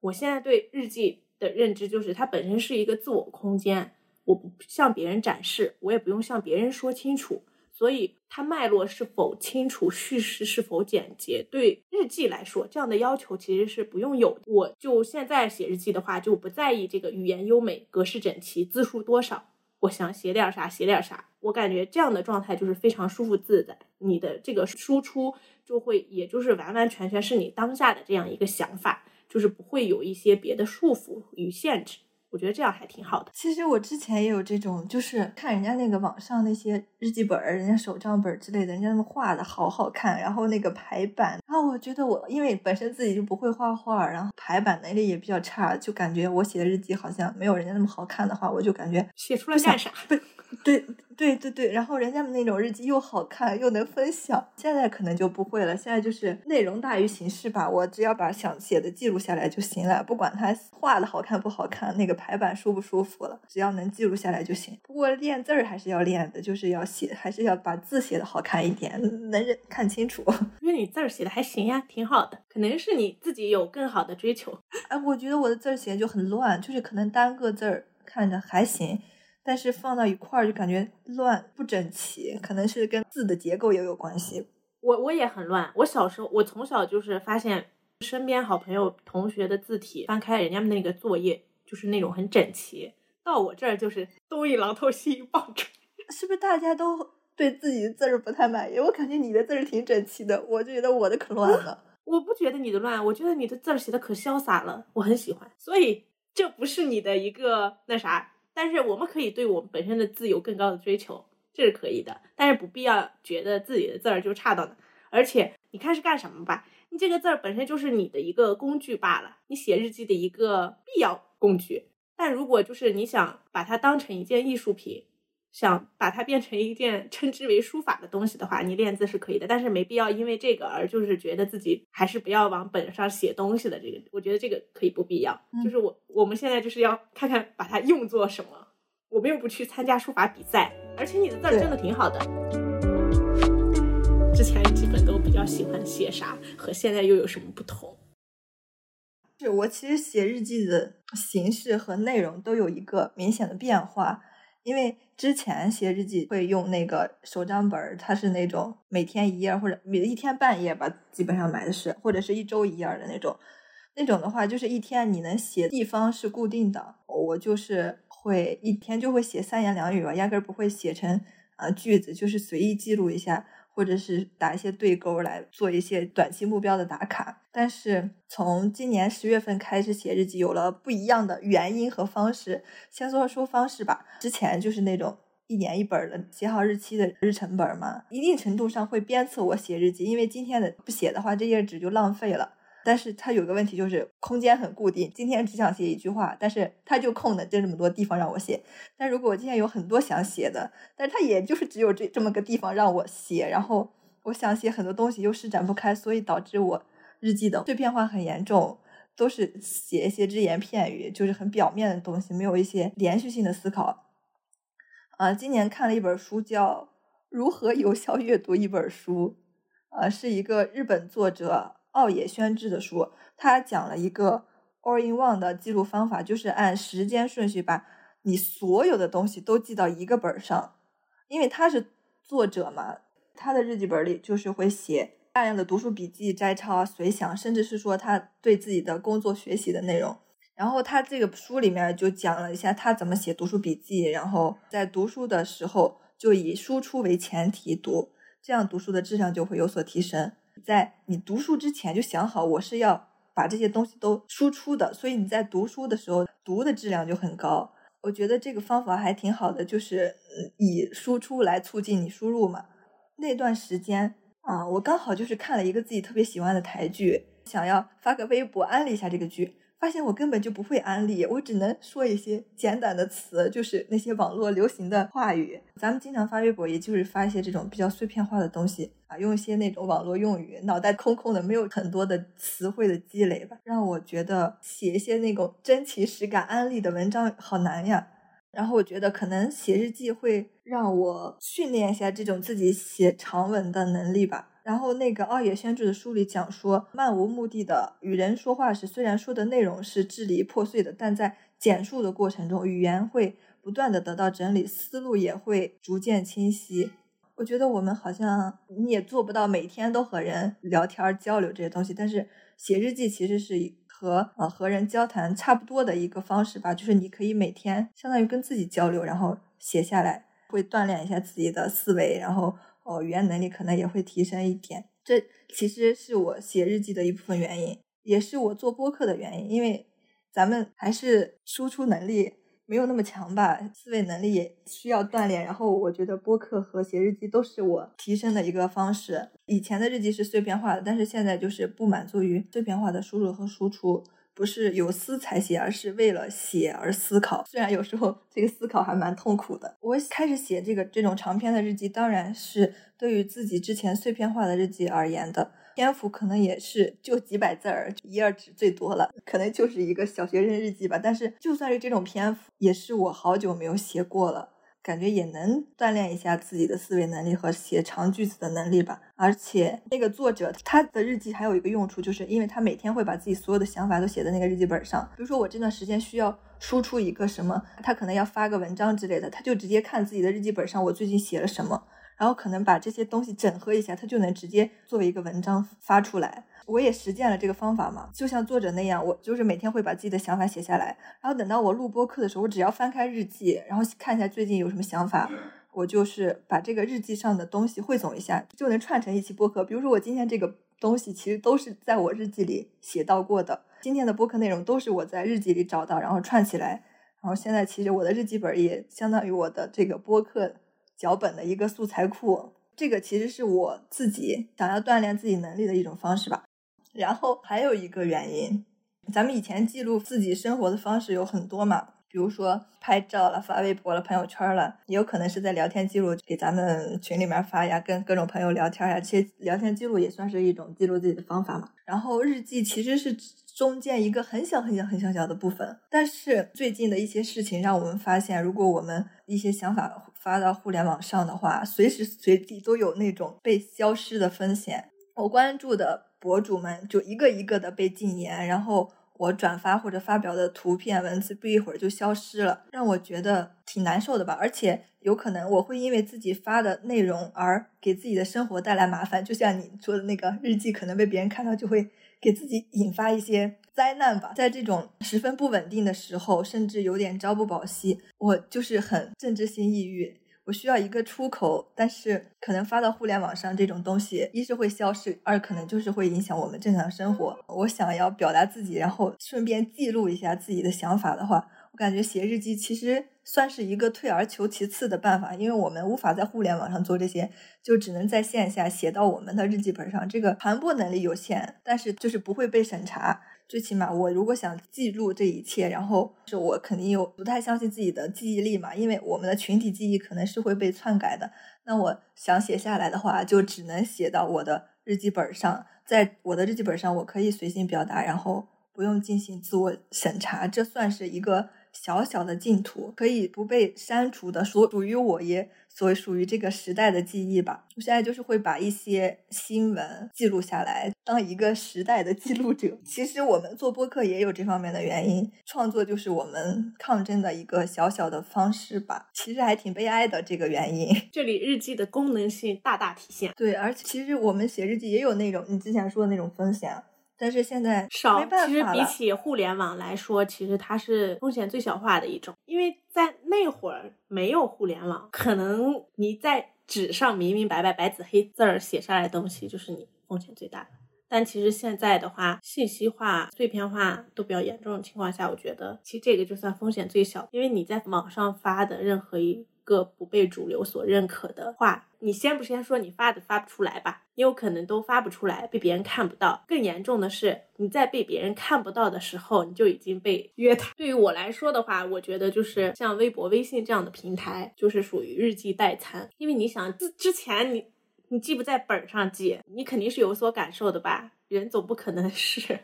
我现在对日记的认知就是，它本身是一个自我空间。我不向别人展示，我也不用向别人说清楚，所以它脉络是否清楚，叙事是否简洁，对日记来说，这样的要求其实是不用有。我就现在写日记的话，就不在意这个语言优美、格式整齐、字数多少，我想写点啥写点啥。我感觉这样的状态就是非常舒服自在，你的这个输出就会，也就是完完全全是你当下的这样一个想法，就是不会有一些别的束缚与限制。我觉得这样还挺好的。其实我之前也有这种，就是看人家那个网上那些日记本儿、人家手账本儿之类的，人家那么画的好好看，然后那个排版，然后我觉得我因为本身自己就不会画画，然后排版能力也比较差，就感觉我写的日记好像没有人家那么好看的话，我就感觉写出来干啥？对对对对，然后人家那种日记又好看又能分享，现在可能就不会了。现在就是内容大于形式吧，我只要把想写的记录下来就行了，不管它画的好看不好看，那个排版舒不舒服了，只要能记录下来就行。不过练字儿还是要练的，就是要写，还是要把字写的好看一点，能认看清楚。因为你字儿写的还行呀，挺好的，可能是你自己有更好的追求。哎，我觉得我的字儿写的就很乱，就是可能单个字儿看着还行。但是放到一块儿就感觉乱不整齐，可能是跟字的结构也有关系。我我也很乱，我小时候我从小就是发现身边好朋友同学的字体，翻开人家那个作业就是那种很整齐，到我这儿就是东一榔头西一棒槌。是不是大家都对自己的字儿不太满意？我感觉你的字儿挺整齐的，我就觉得我的可乱了。我不觉得你的乱，我觉得你的字儿写的可潇洒了，我很喜欢。所以这不是你的一个那啥。但是我们可以对我们本身的字有更高的追求，这是可以的。但是不必要觉得自己的字儿就差到哪。而且你看是干什么吧？你这个字儿本身就是你的一个工具罢了，你写日记的一个必要工具。但如果就是你想把它当成一件艺术品，想把它变成一件称之为书法的东西的话，你练字是可以的。但是没必要因为这个而就是觉得自己还是不要往本上写东西的。这个我觉得这个可以不必要。就是我我们现在就是要看看把它用作什么。我们又不去参加书法比赛，而且你的字儿真的挺好的。之前基本都比较喜欢写啥，和现在又有什么不同？是我其实写日记的形式和内容都有一个明显的变化，因为之前写日记会用那个手账本儿，它是那种每天一页或者每一天半页吧，基本上买的是，或者是一周一页的那种。那种的话，就是一天你能写地方是固定的，我就是。会一天就会写三言两语吧，压根儿不会写成啊句子，就是随意记录一下，或者是打一些对勾来做一些短期目标的打卡。但是从今年十月份开始写日记，有了不一样的原因和方式。先说说方式吧，之前就是那种一年一本的写好日期的日程本嘛，一定程度上会鞭策我写日记，因为今天的不写的话，这页纸就浪费了。但是它有个问题就是空间很固定，今天只想写一句话，但是它就空的就这么多地方让我写。但如果我今天有很多想写的，但是它也就是只有这这么个地方让我写，然后我想写很多东西又施展不开，所以导致我日记的碎片化很严重，都是写一些只言片语，就是很表面的东西，没有一些连续性的思考。啊，今年看了一本书，叫《如何有效阅读一本书》，呃，是一个日本作者奥野宣之的书。他讲了一个 all in one 的记录方法，就是按时间顺序把你所有的东西都记到一个本上。因为他是作者嘛，他的日记本里就是会写大量的读书笔记、摘抄、随想，甚至是说他对自己的工作学习的内容。然后他这个书里面就讲了一下他怎么写读书笔记，然后在读书的时候就以输出为前提读，这样读书的质量就会有所提升。在你读书之前就想好我是要把这些东西都输出的，所以你在读书的时候读的质量就很高。我觉得这个方法还挺好的，就是以输出来促进你输入嘛。那段时间啊，我刚好就是看了一个自己特别喜欢的台剧，想要发个微博安利一下这个剧。发现我根本就不会安利，我只能说一些简短的词，就是那些网络流行的话语。咱们经常发微博，也就是发一些这种比较碎片化的东西啊，用一些那种网络用语，脑袋空空的，没有很多的词汇的积累吧，让我觉得写一些那种真情实感安利的文章好难呀。然后我觉得可能写日记会让我训练一下这种自己写长文的能力吧。然后那个奥野宣志的书里讲说，漫无目的的与人说话时，虽然说的内容是支离破碎的，但在简述的过程中，语言会不断的得到整理，思路也会逐渐清晰。我觉得我们好像你也做不到每天都和人聊天交流这些东西，但是写日记其实是和呃和人交谈差不多的一个方式吧，就是你可以每天相当于跟自己交流，然后写下来，会锻炼一下自己的思维，然后。哦，语言能力可能也会提升一点，这其实是我写日记的一部分原因，也是我做播客的原因。因为咱们还是输出能力没有那么强吧，思维能力也需要锻炼。然后我觉得播客和写日记都是我提升的一个方式。以前的日记是碎片化的，但是现在就是不满足于碎片化的输入和输出。不是有思才写，而是为了写而思考。虽然有时候这个思考还蛮痛苦的。我开始写这个这种长篇的日记，当然是对于自己之前碎片化的日记而言的，篇幅可能也是就几百字儿，一页纸最多了，可能就是一个小学生日记吧。但是就算是这种篇幅，也是我好久没有写过了。感觉也能锻炼一下自己的思维能力和写长句子的能力吧。而且那个作者他的日记还有一个用处，就是因为他每天会把自己所有的想法都写在那个日记本上。比如说我这段时间需要输出一个什么，他可能要发个文章之类的，他就直接看自己的日记本上我最近写了什么，然后可能把这些东西整合一下，它就能直接作为一个文章发出来。我也实践了这个方法嘛，就像作者那样，我就是每天会把自己的想法写下来，然后等到我录播课的时候，我只要翻开日记，然后看一下最近有什么想法，我就是把这个日记上的东西汇总一下，就能串成一期播客。比如说我今天这个东西其实都是在我日记里写到过的，今天的播客内容都是我在日记里找到，然后串起来，然后现在其实我的日记本也相当于我的这个播客脚本的一个素材库。这个其实是我自己想要锻炼自己能力的一种方式吧。然后还有一个原因，咱们以前记录自己生活的方式有很多嘛，比如说拍照了、发微博了、朋友圈了，也有可能是在聊天记录给咱们群里面发呀，跟各种朋友聊天呀，其实聊天记录也算是一种记录自己的方法嘛。然后日记其实是中间一个很小很小很小小的部分，但是最近的一些事情让我们发现，如果我们一些想法发到互联网上的话，随时随地都有那种被消失的风险。我关注的。博主们就一个一个的被禁言，然后我转发或者发表的图片文字不一会儿就消失了，让我觉得挺难受的吧。而且有可能我会因为自己发的内容而给自己的生活带来麻烦，就像你说的那个日记，可能被别人看到就会给自己引发一些灾难吧。在这种十分不稳定的时候，甚至有点朝不保夕，我就是很政治性抑郁。我需要一个出口，但是可能发到互联网上这种东西，一是会消失，二可能就是会影响我们正常生活。我想要表达自己，然后顺便记录一下自己的想法的话，我感觉写日记其实算是一个退而求其次的办法，因为我们无法在互联网上做这些，就只能在线下写到我们的日记本上。这个传播能力有限，但是就是不会被审查。最起码我如果想记录这一切，然后是我肯定有不太相信自己的记忆力嘛，因为我们的群体记忆可能是会被篡改的。那我想写下来的话，就只能写到我的日记本上，在我的日记本上，我可以随心表达，然后。不用进行自我审查，这算是一个小小的净土，可以不被删除的，属属于我也，所属于这个时代的记忆吧。我现在就是会把一些新闻记录下来，当一个时代的记录者。其实我们做播客也有这方面的原因，创作就是我们抗争的一个小小的方式吧。其实还挺悲哀的这个原因。这里日记的功能性大大体现。对，而且其实我们写日记也有那种你之前说的那种风险。但是现在少，其实比起互联网来说，其实它是风险最小化的一种。因为在那会儿没有互联网，可能你在纸上明明白白、白纸黑字儿写下来的东西，就是你风险最大的。但其实现在的话，信息化、碎片化都比较严重的情况下，我觉得其实这个就算风险最小，因为你在网上发的任何一。个不被主流所认可的话，你先不先说你发的发不出来吧？你有可能都发不出来，被别人看不到。更严重的是，你在被别人看不到的时候，你就已经被约谈。对于我来说的话，我觉得就是像微博、微信这样的平台，就是属于日记代餐。因为你想之之前你你记不在本上记，你肯定是有所感受的吧？人总不可能 是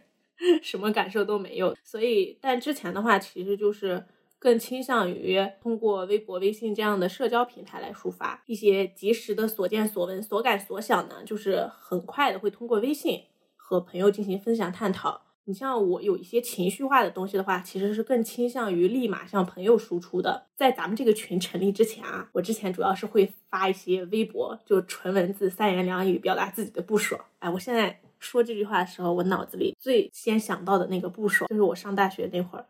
什么感受都没有。所以，但之前的话，其实就是。更倾向于通过微博、微信这样的社交平台来抒发一些及时的所见所闻、所感所想呢，就是很快的会通过微信和朋友进行分享探讨。你像我有一些情绪化的东西的话，其实是更倾向于立马向朋友输出的。在咱们这个群成立之前啊，我之前主要是会发一些微博，就纯文字、三言两语表达自己的不爽。哎，我现在说这句话的时候，我脑子里最先想到的那个不爽，就是我上大学那会儿。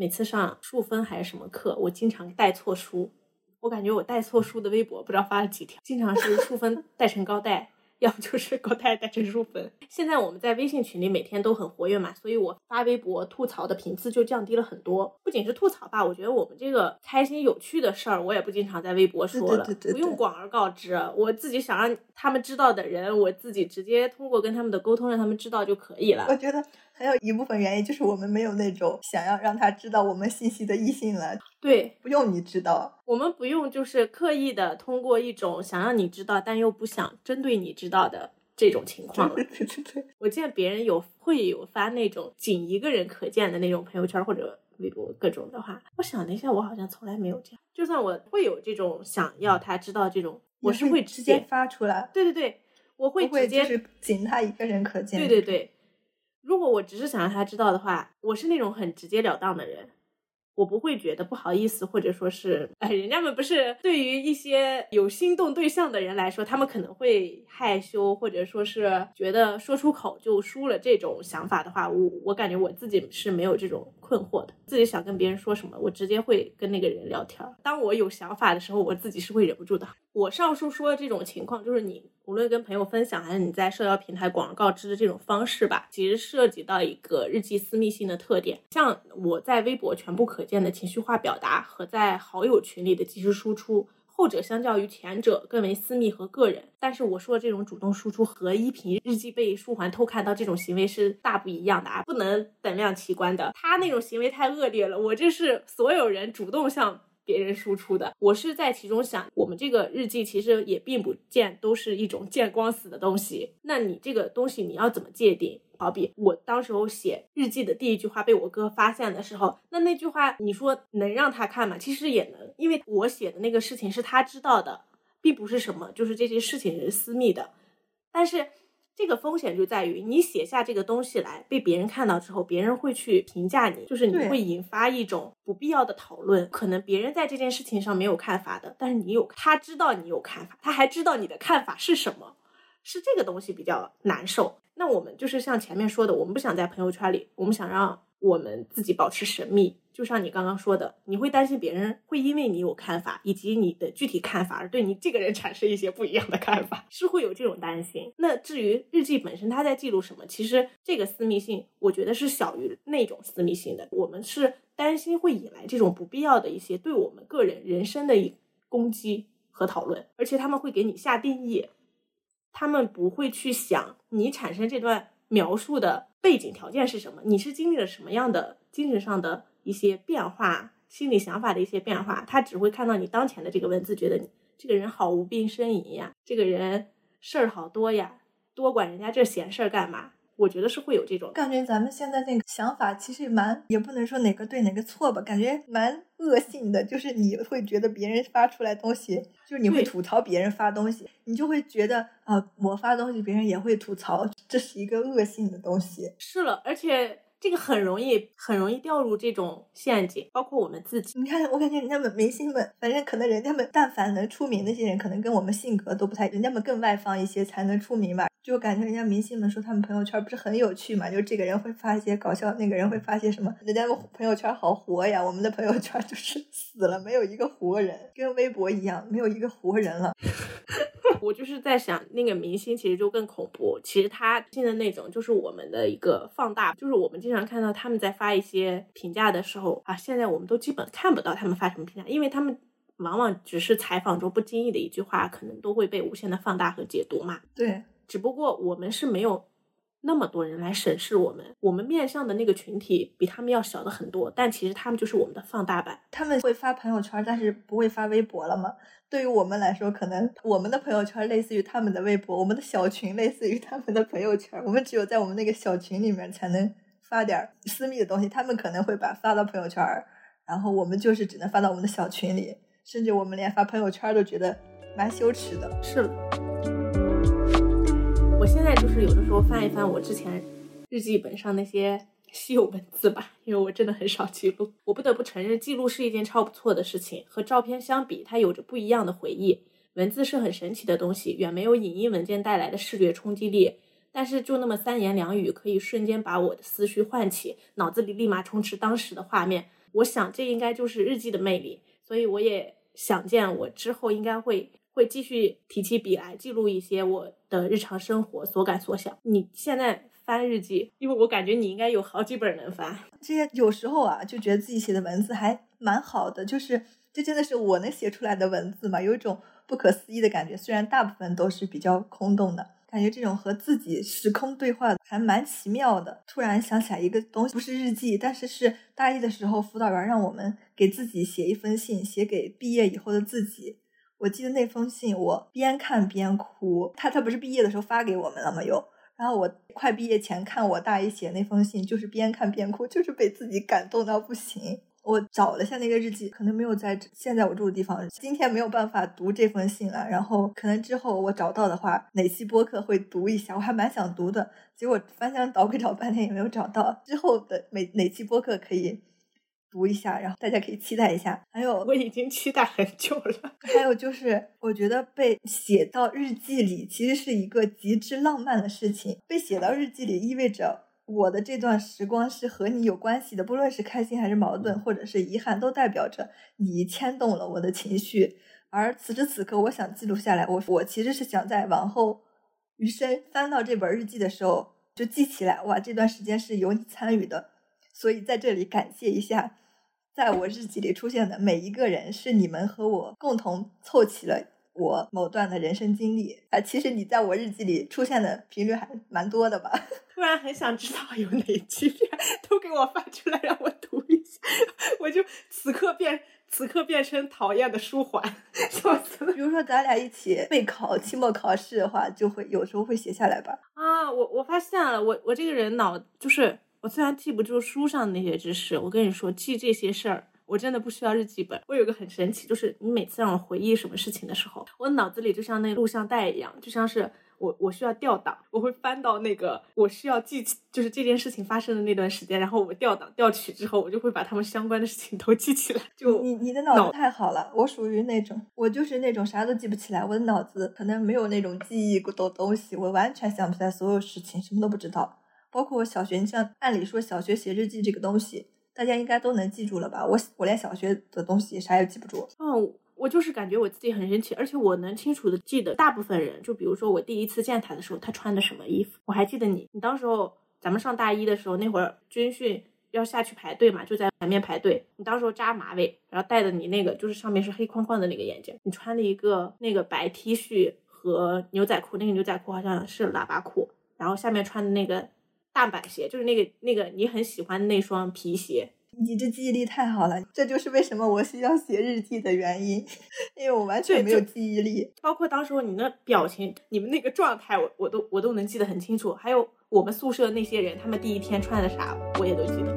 每次上数分还是什么课，我经常带错书。我感觉我带错书的微博不知道发了几条，经常是数分带成高带。要不就是高带带成数分。现在我们在微信群里每天都很活跃嘛，所以我发微博吐槽的频次就降低了很多。不仅是吐槽吧，我觉得我们这个开心有趣的事儿，我也不经常在微博说了，不用广而告之。我自己想让他们知道的人，我自己直接通过跟他们的沟通让他们知道就可以了。我觉得还有一部分原因就是我们没有那种想要让他知道我们信息的异性了。对，不用你知道，我们不用就是刻意的通过一种想让你知道，但又不想针对你知道的这种情况。对对对，我见别人有会有发那种仅一个人可见的那种朋友圈或者微博各种的话，我想了一下，我好像从来没有这样。就算我会有这种想要他知道这种，我是会直接发出来。对对对，我会直接是仅他一个人可见。对对对，如果我只是想让他知道的话，我是那种很直截了当的人。我不会觉得不好意思，或者说是，哎，人家们不是对于一些有心动对象的人来说，他们可能会害羞，或者说是觉得说出口就输了这种想法的话，我我感觉我自己是没有这种困惑的。自己想跟别人说什么，我直接会跟那个人聊天。当我有想法的时候，我自己是会忍不住的。我上述说的这种情况，就是你无论跟朋友分享，还是你在社交平台广而告之的这种方式吧，其实涉及到一个日记私密性的特点。像我在微博全部可见的情绪化表达，和在好友群里的及时输出，后者相较于前者更为私密和个人。但是我说的这种主动输出和依萍日记被书桓偷看到这种行为是大不一样的啊，不能等量齐观的。他那种行为太恶劣了，我这是所有人主动向。别人输出的，我是在其中想，我们这个日记其实也并不见都是一种见光死的东西。那你这个东西你要怎么界定？好比我当时候写日记的第一句话被我哥发现的时候，那那句话你说能让他看吗？其实也能，因为我写的那个事情是他知道的，并不是什么就是这些事情是私密的，但是。这个风险就在于你写下这个东西来，被别人看到之后，别人会去评价你，就是你会引发一种不必要的讨论。可能别人在这件事情上没有看法的，但是你有，他知道你有看法，他还知道你的看法是什么，是这个东西比较难受。那我们就是像前面说的，我们不想在朋友圈里，我们想让我们自己保持神秘。就像你刚刚说的，你会担心别人会因为你有看法，以及你的具体看法而对你这个人产生一些不一样的看法，是会有这种担心。那至于日记本身，它在记录什么，其实这个私密性，我觉得是小于那种私密性的。我们是担心会引来这种不必要的一些对我们个人人生的一攻击和讨论，而且他们会给你下定义，他们不会去想你产生这段描述的背景条件是什么，你是经历了什么样的精神上的。一些变化，心理想法的一些变化，他只会看到你当前的这个文字，觉得你这个人好无病呻吟呀，这个人事儿好多呀，多管人家这闲事儿干嘛？我觉得是会有这种感觉。咱们现在那个想法其实蛮，也不能说哪个对哪个错吧，感觉蛮恶性的。就是你会觉得别人发出来东西，就是你会吐槽别人发东西，你就会觉得啊，我发东西别人也会吐槽，这是一个恶性的东西。是了，而且。这个很容易，很容易掉入这种陷阱，包括我们自己。你看，我感觉人家们明星们，反正可能人家们但凡能出名，那些人可能跟我们性格都不太，人家们更外放一些才能出名吧。就感觉人家明星们说他们朋友圈不是很有趣嘛？就这个人会发一些搞笑，那个人会发些什么？人家们朋友圈好活呀，我们的朋友圈就是 死了，没有一个活人，跟微博一样，没有一个活人了。我就是在想，那个明星其实就更恐怖。其实他进的那种，就是我们的一个放大，就是我们经常看到他们在发一些评价的时候啊，现在我们都基本看不到他们发什么评价，因为他们往往只是采访中不经意的一句话，可能都会被无限的放大和解读嘛。对，只不过我们是没有。那么多人来审视我们，我们面向的那个群体比他们要小的很多，但其实他们就是我们的放大版。他们会发朋友圈，但是不会发微博了吗？对于我们来说，可能我们的朋友圈类似于他们的微博，我们的小群类似于他们的朋友圈。我们只有在我们那个小群里面才能发点私密的东西，他们可能会把发到朋友圈，然后我们就是只能发到我们的小群里，甚至我们连发朋友圈都觉得蛮羞耻的。是。我现在就是有的时候翻一翻我之前日记本上那些稀有文字吧，因为我真的很少记录。我不得不承认，记录是一件超不错的事情。和照片相比，它有着不一样的回忆。文字是很神奇的东西，远没有影音文件带来的视觉冲击力。但是就那么三言两语，可以瞬间把我的思绪唤起，脑子里立马充斥当时的画面。我想这应该就是日记的魅力。所以我也想见我之后应该会。会继续提起笔来记录一些我的日常生活所感所想。你现在翻日记，因为我感觉你应该有好几本能翻。这些有时候啊，就觉得自己写的文字还蛮好的，就是这真的是我能写出来的文字嘛，有一种不可思议的感觉。虽然大部分都是比较空洞的，感觉这种和自己时空对话还蛮奇妙的。突然想起来一个东西，不是日记，但是是大一的时候辅导员让我们给自己写一封信，写给毕业以后的自己。我记得那封信，我边看边哭。他他不是毕业的时候发给我们了吗？又，然后我快毕业前看我大一写那封信，就是边看边哭，就是被自己感动到不行。我找了下那个日记，可能没有在现在我住的地方。今天没有办法读这封信了，然后可能之后我找到的话，哪期播客会读一下？我还蛮想读的，结果翻箱倒柜找半天也没有找到。之后的每哪期播客可以？读一下，然后大家可以期待一下。还有，我已经期待很久了。还有就是，我觉得被写到日记里，其实是一个极致浪漫的事情。被写到日记里，意味着我的这段时光是和你有关系的，不论是开心还是矛盾，或者是遗憾，都代表着你牵动了我的情绪。而此时此刻，我想记录下来。我我其实是想在往后余生翻到这本日记的时候，就记起来，哇，这段时间是有你参与的。所以在这里感谢一下，在我日记里出现的每一个人，是你们和我共同凑齐了我某段的人生经历啊！其实你在我日记里出现的频率还蛮多的吧？突然很想知道有哪几篇，都给我发出来让我读一下，我就此刻变此刻变成讨厌的舒缓，笑死了。比如说咱俩一起备考期末考试的话，就会有时候会写下来吧？啊，我我发现了，我我这个人脑就是。我虽然记不住书上那些知识，我跟你说，记这些事儿，我真的不需要日记本。我有个很神奇，就是你每次让我回忆什么事情的时候，我脑子里就像那录像带一样，就像是我我需要调档，我会翻到那个我需要记，就是这件事情发生的那段时间，然后我调档调取之后，我就会把他们相关的事情都记起来。就你你的脑子太好了，我属于那种，我就是那种啥都记不起来，我的脑子可能没有那种记忆的东西，我完全想不起来所有事情，什么都不知道。包括我小学，你像按理说小学写日记这个东西大家应该都能记住了吧？我我连小学的东西啥也记不住。嗯，我就是感觉我自己很神奇，而且我能清楚的记得大部分人，就比如说我第一次见他的时候，他穿的什么衣服，我还记得你，你当时候咱们上大一的时候，那会儿军训要下去排队嘛，就在前面排队，你当时候扎马尾，然后戴的你那个就是上面是黑框框的那个眼镜，你穿了一个那个白 T 恤和牛仔裤，那个牛仔裤好像是喇叭裤，然后下面穿的那个大板鞋，就是那个那个你很喜欢的那双皮鞋。你这记忆力太好了，这就是为什么我需要写日记的原因，因为我完全没有记忆力。包括当时候你那表情，你们那个状态，我我都我都能记得很清楚。还有我们宿舍那些人，他们第一天穿的啥，我也都记得。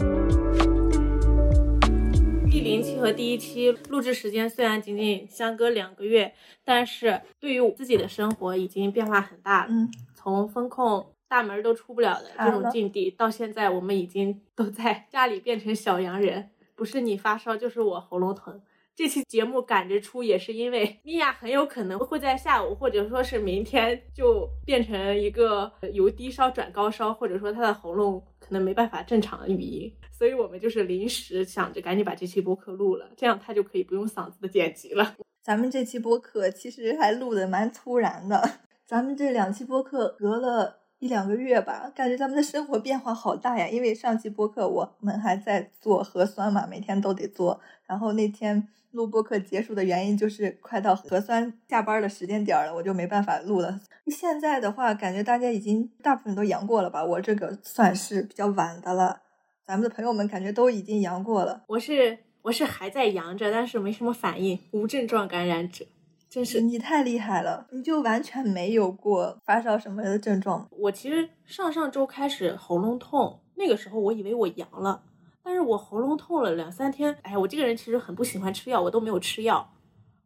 第零期和第一期录制时间虽然仅仅相隔两个月，但是对于我自己的生活已经变化很大了。嗯，从风控。大门都出不了的这种境地，到现在我们已经 都在家里变成小洋人，不是你发烧就是我喉咙疼。这期节目赶着出也是因为米娅很有可能会在下午或者说是明天就变成一个由低烧转高烧，或者说她的喉咙可能没办法正常的语音，所以我们就是临时想着赶紧把这期播客录了，这样她就可以不用嗓子的剪辑了。咱们这期播客其实还录的蛮突然的，咱们这两期播客隔了。一两个月吧，感觉咱们的生活变化好大呀。因为上期播客我们还在做核酸嘛，每天都得做。然后那天录播客结束的原因就是快到核酸下班的时间点了，我就没办法录了。现在的话，感觉大家已经大部分都阳过了吧？我这个算是比较晚的了。咱们的朋友们感觉都已经阳过了。我是我是还在阳着，但是没什么反应，无症状感染者。真是你太厉害了，你就完全没有过发烧什么的症状。我其实上上周开始喉咙痛，那个时候我以为我阳了，但是我喉咙痛了两三天。哎，我这个人其实很不喜欢吃药，我都没有吃药，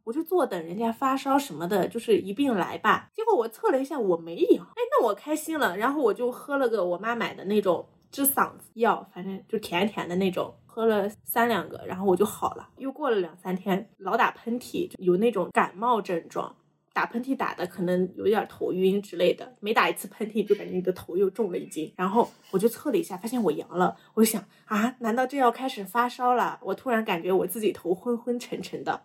我就坐等人家发烧什么的，就是一并来吧。结果我测了一下，我没阳，哎，那我开心了。然后我就喝了个我妈买的那种治嗓子药，反正就甜甜的那种。喝了三两个，然后我就好了。又过了两三天，老打喷嚏，有那种感冒症状，打喷嚏打的可能有点头晕之类的。每打一次喷嚏，就感觉你的头又重了一斤。然后我就测了一下，发现我阳了。我想啊，难道这要开始发烧了？我突然感觉我自己头昏昏沉沉的。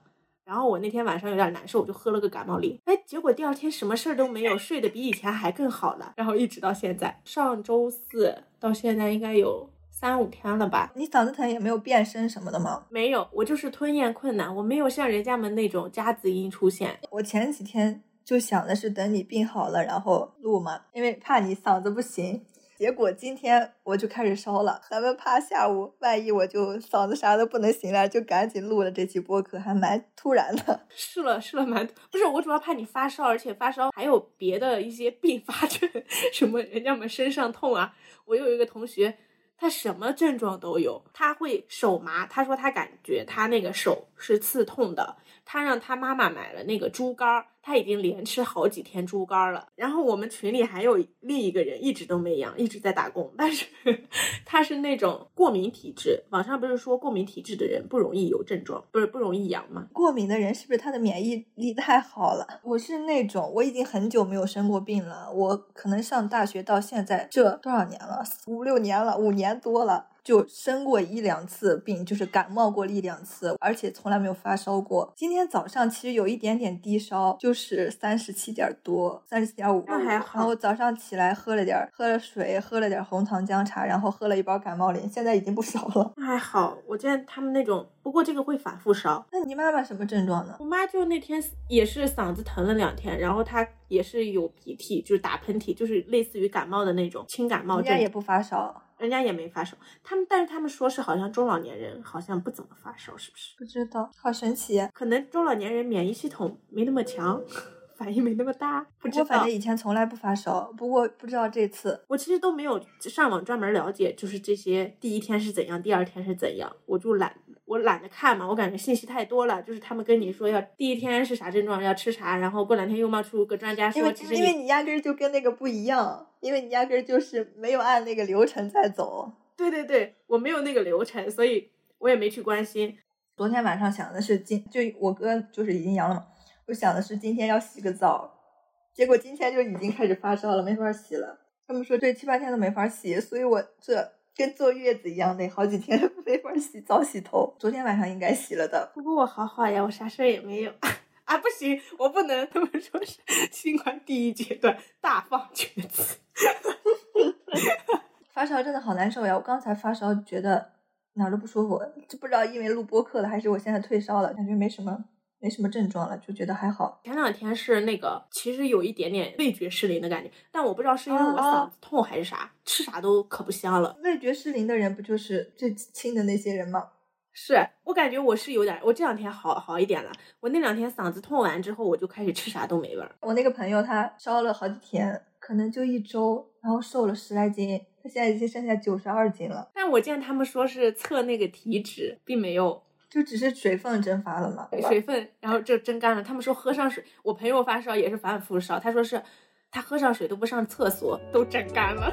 然后我那天晚上有点难受，我就喝了个感冒灵。哎，结果第二天什么事儿都没有，睡得比以前还更好了。然后一直到现在，上周四到现在应该有。三五天了吧？你嗓子疼也没有变声什么的吗？没有，我就是吞咽困难，我没有像人家们那种夹子音出现。我前几天就想的是等你病好了然后录嘛，因为怕你嗓子不行。结果今天我就开始烧了，咱们怕下午万一我就嗓子啥都不能行了，就赶紧录了这期播客，还蛮突然的。是了，是了，蛮不是我主要怕你发烧，而且发烧还有别的一些并发症，什么人家们身上痛啊。我有一个同学。他什么症状都有，他会手麻，他说他感觉他那个手是刺痛的，他让他妈妈买了那个猪肝儿。他已经连吃好几天猪肝了，然后我们群里还有另一个人一直都没阳，一直在打工，但是 他是那种过敏体质。网上不是说过敏体质的人不容易有症状，不是不容易阳吗？过敏的人是不是他的免疫力太好了？我是那种我已经很久没有生过病了，我可能上大学到现在这多少年了？五六年了，五年多了。就生过一两次病，就是感冒过一两次，而且从来没有发烧过。今天早上其实有一点点低烧，就是三十七点多，三十七点五。那还好。然后早上起来喝了点，喝了水，喝了点红糖姜茶，然后喝了一包感冒灵，现在已经不烧了。那还好，我见他们那种，不过这个会反复烧。那你妈妈什么症状呢？我妈就那天也是嗓子疼了两天，然后她也是有鼻涕，就是打喷嚏，就是类似于感冒的那种轻感冒症。人家也不发烧。人家也没发烧，他们但是他们说是好像中老年人好像不怎么发烧，是不是？不知道，好神奇。可能中老年人免疫系统没那么强，反应没那么大。我反正以前从来不发烧，不过不知道这次。我其实都没有上网专门了解，就是这些第一天是怎样，第二天是怎样，我就懒。我懒得看嘛，我感觉信息太多了。就是他们跟你说要第一天是啥症状，要吃啥，然后过两天又冒出个专家说，因为你压根儿就跟那个不一样，因为你压根儿就是没有按那个流程在走。对对对，我没有那个流程，所以我也没去关心。昨天晚上想的是今就我哥就是已经阳了嘛，我想的是今天要洗个澡，结果今天就已经开始发烧了，没法洗了。他们说这七八天都没法洗，所以我这。跟坐月子一样得，好几天没法洗澡洗头。昨天晚上应该洗了的。不过我好好呀，我啥事儿也没有 啊！不行，我不能他们说是新冠第一阶段大放厥词。发烧真的好难受呀！我刚才发烧，觉得哪儿都不舒服，就不知道因为录播课了，还是我现在退烧了，感觉没什么没什么症状了，就觉得还好。前两天是那个，其实有一点点味觉失灵的感觉，但我不知道是因为我嗓子痛还是啥，吃啥都可不香了。味觉失灵的人不就是最亲的那些人吗？是我感觉我是有点，我这两天好好一点了。我那两天嗓子痛完之后，我就开始吃啥都没味儿。我那个朋友他烧了好几天，可能就一周，然后瘦了十来斤，他现在已经剩下九十二斤了。但我见他们说是测那个体脂，并没有，就只是水分蒸发了嘛，水分，然后就蒸干了。他们说喝上水，我朋友发烧也是反反复复烧，他说是他喝上水都不上厕所，都蒸干了。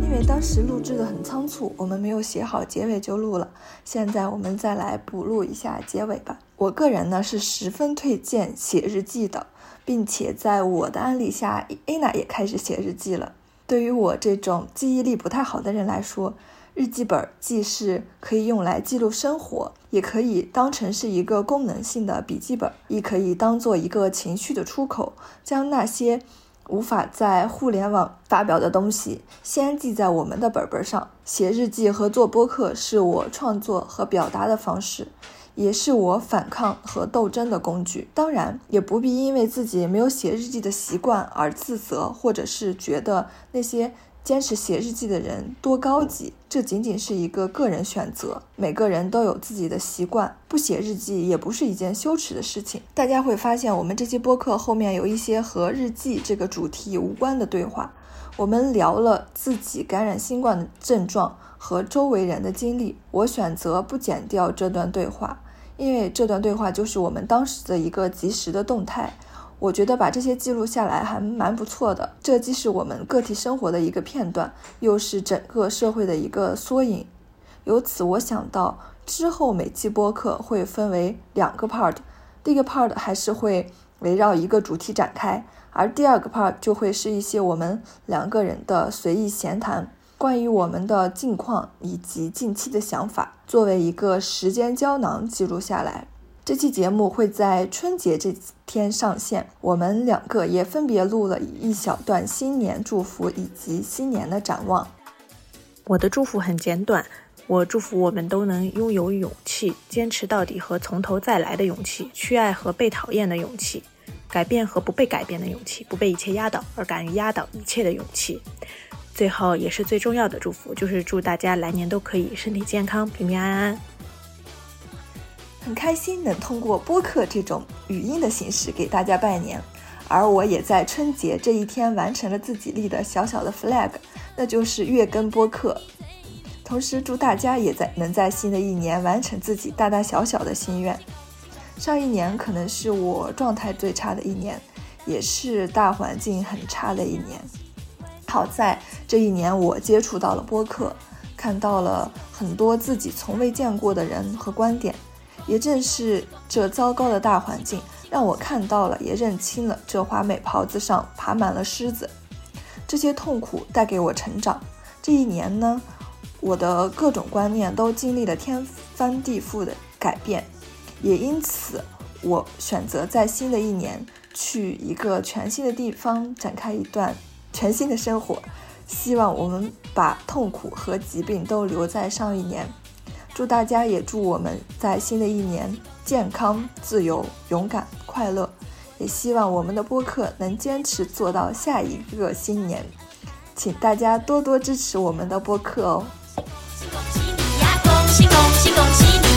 因为当时录制的很仓促，我们没有写好结尾就录了。现在我们再来补录一下结尾吧。我个人呢是十分推荐写日记的，并且在我的安利下，Anna 也开始写日记了。对于我这种记忆力不太好的人来说，日记本既是可以用来记录生活，也可以当成是一个功能性的笔记本，亦可以当做一个情绪的出口，将那些。无法在互联网发表的东西，先记在我们的本本上。写日记和做播客是我创作和表达的方式，也是我反抗和斗争的工具。当然，也不必因为自己没有写日记的习惯而自责，或者是觉得那些。坚持写日记的人多高级？这仅仅是一个个人选择，每个人都有自己的习惯，不写日记也不是一件羞耻的事情。大家会发现，我们这期播客后面有一些和日记这个主题无关的对话。我们聊了自己感染新冠的症状和周围人的经历。我选择不剪掉这段对话，因为这段对话就是我们当时的一个及时的动态。我觉得把这些记录下来还蛮不错的，这既是我们个体生活的一个片段，又是整个社会的一个缩影。由此，我想到之后每期播客会分为两个 part，第一个 part 还是会围绕一个主题展开，而第二个 part 就会是一些我们两个人的随意闲谈，关于我们的近况以及近期的想法，作为一个时间胶囊记录下来。这期节目会在春节这几天上线，我们两个也分别录了一小段新年祝福以及新年的展望。我的祝福很简短，我祝福我们都能拥有勇气，坚持到底和从头再来的勇气，去爱和被讨厌的勇气，改变和不被改变的勇气，不被一切压倒而敢于压倒一切的勇气。最后也是最重要的祝福，就是祝大家来年都可以身体健康，平平安安。很开心能通过播客这种语音的形式给大家拜年，而我也在春节这一天完成了自己立的小小的 flag，那就是月更播客。同时祝大家也在能在新的一年完成自己大大小小的心愿。上一年可能是我状态最差的一年，也是大环境很差的一年。好在这一年我接触到了播客，看到了很多自己从未见过的人和观点。也正是这糟糕的大环境，让我看到了，也认清了这华美袍子上爬满了虱子。这些痛苦带给我成长。这一年呢，我的各种观念都经历了天翻地覆的改变，也因此，我选择在新的一年去一个全新的地方展开一段全新的生活。希望我们把痛苦和疾病都留在上一年。祝大家也祝我们在新的一年健康、自由、勇敢、快乐。也希望我们的播客能坚持做到下一个新年，请大家多多支持我们的播客哦。恭喜恭喜！恭喜恭喜恭喜！